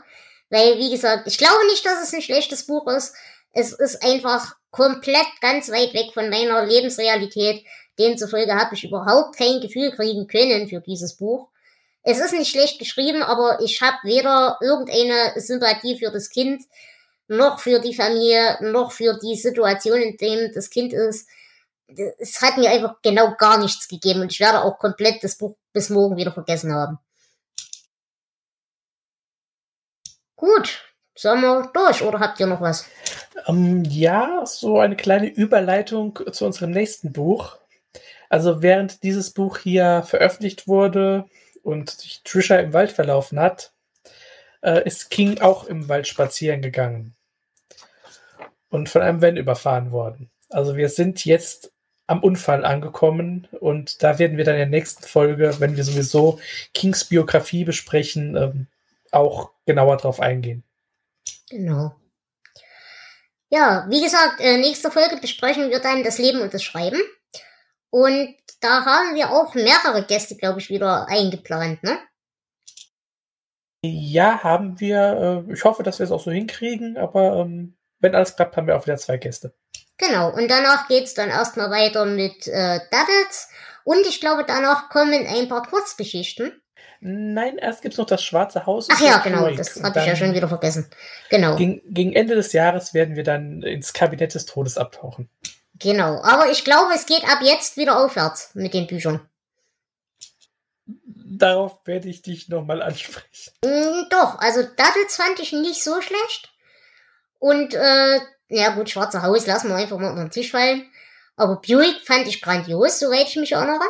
Weil, wie gesagt, ich glaube nicht, dass es ein schlechtes Buch ist. Es ist einfach komplett ganz weit weg von meiner Lebensrealität. Demzufolge habe ich überhaupt kein Gefühl kriegen können für dieses Buch. Es ist nicht schlecht geschrieben, aber ich habe weder irgendeine Sympathie für das Kind, noch für die Familie, noch für die Situation, in dem das Kind ist. Es hat mir einfach genau gar nichts gegeben und ich werde auch komplett das Buch bis morgen wieder vergessen haben. Gut, sollen wir durch oder habt ihr noch was? Ähm, ja, so eine kleine Überleitung zu unserem nächsten Buch. Also während dieses Buch hier veröffentlicht wurde und sich Trisha im Wald verlaufen hat, äh, ist King auch im Wald spazieren gegangen und von einem Van überfahren worden. Also wir sind jetzt am Unfall angekommen und da werden wir dann in der nächsten Folge, wenn wir sowieso Kings Biografie besprechen, ähm, auch genauer drauf eingehen. Genau. Ja, wie gesagt, äh, nächste Folge besprechen wir dann das Leben und das Schreiben. Und da haben wir auch mehrere Gäste, glaube ich, wieder eingeplant, ne? Ja, haben wir. Äh, ich hoffe, dass wir es auch so hinkriegen, aber ähm, wenn alles klappt, haben wir auch wieder zwei Gäste. Genau, und danach geht's dann erstmal weiter mit äh, Daddles. Und ich glaube, danach kommen ein paar Kurzgeschichten. Nein, erst gibt's noch das Schwarze Haus. Ach ja, genau, Drake. das habe ich ja schon wieder vergessen. Genau, Gegen, gegen Ende des Jahres werden wir dann ins Kabinett des Todes abtauchen. Genau. Aber ich glaube, es geht ab jetzt wieder aufwärts mit den Büchern. Darauf werde ich dich nochmal ansprechen. Mm, doch, also Daddles fand ich nicht so schlecht. Und, äh, ja gut, Schwarze Haus lassen wir einfach mal unter den Tisch fallen. Aber Buick fand ich grandios, soweit ich mich erinnere.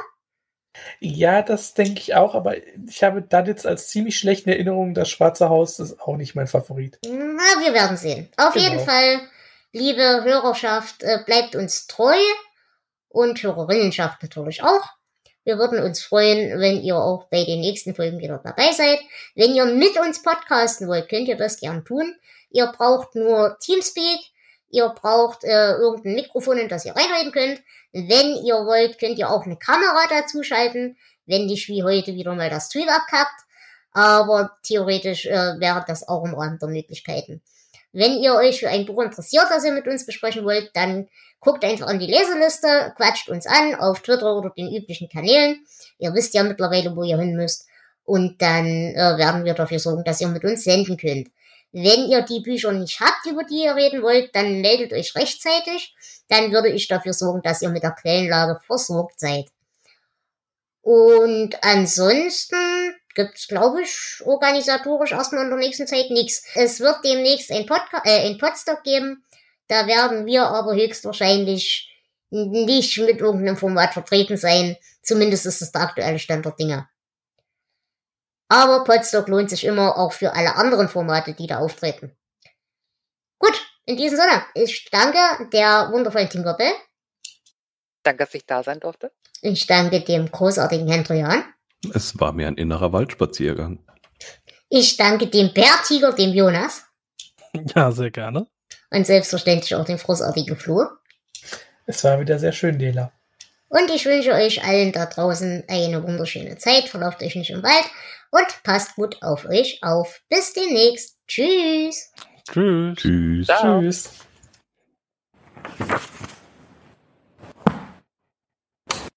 Ja, das denke ich auch, aber ich habe jetzt als ziemlich schlechte Erinnerung, das Schwarze Haus ist auch nicht mein Favorit. Na, wir werden sehen. Auf Genau. jeden Fall, liebe Hörerschaft, äh, bleibt uns treu und Hörerinnenschaft natürlich auch. Wir würden uns freuen, wenn ihr auch bei den nächsten Folgen wieder dabei seid. Wenn ihr mit uns podcasten wollt, könnt ihr das gern tun. Ihr braucht nur Teamspeak. Ihr braucht äh, irgendein Mikrofon, in das ihr reinreden könnt. Wenn ihr wollt, könnt ihr auch eine Kamera dazu schalten. Wenn nicht wie heute wieder mal das Tweet abkackt. Aber theoretisch äh, wäre das auch im Rahmen der Möglichkeiten. Wenn ihr euch für ein Buch interessiert, das ihr mit uns besprechen wollt, dann guckt einfach an die Leseliste, quatscht uns an auf Twitter oder den üblichen Kanälen. Ihr wisst ja mittlerweile, wo ihr hin müsst. Und dann äh, werden wir dafür sorgen, dass ihr mit uns senden könnt. Wenn ihr die Bücher nicht habt, über die ihr reden wollt, dann meldet euch rechtzeitig. Dann würde ich dafür sorgen, dass ihr mit der Quellenlage versorgt seid. Und ansonsten gibt's, glaube ich, organisatorisch erstmal in der nächsten Zeit nichts. Es wird demnächst ein, Podca äh, ein Podstock geben. Da werden wir aber höchstwahrscheinlich nicht mit irgendeinem Format vertreten sein. Zumindest ist das der aktuelle Stand der Dinge. Aber Podstock lohnt sich immer auch für alle anderen Formate, die da auftreten. Gut, in diesem Sinne, ich danke der wundervollen Tinkerbell. Danke, dass ich da sein durfte. Ich danke dem großartigen Hendrian. Es war mir ein innerer Waldspaziergang. Ich danke dem Bärtiger, dem Jonas. Ja, sehr gerne. Und selbstverständlich auch dem großartigen Flo. Es war wieder sehr schön, Dela. Und ich wünsche euch allen da draußen eine wunderschöne Zeit. Verlauft euch nicht im Wald und passt gut auf euch auf. Bis demnächst. Tschüss. Tschüss. Tschüss. Ciao. Tschüss.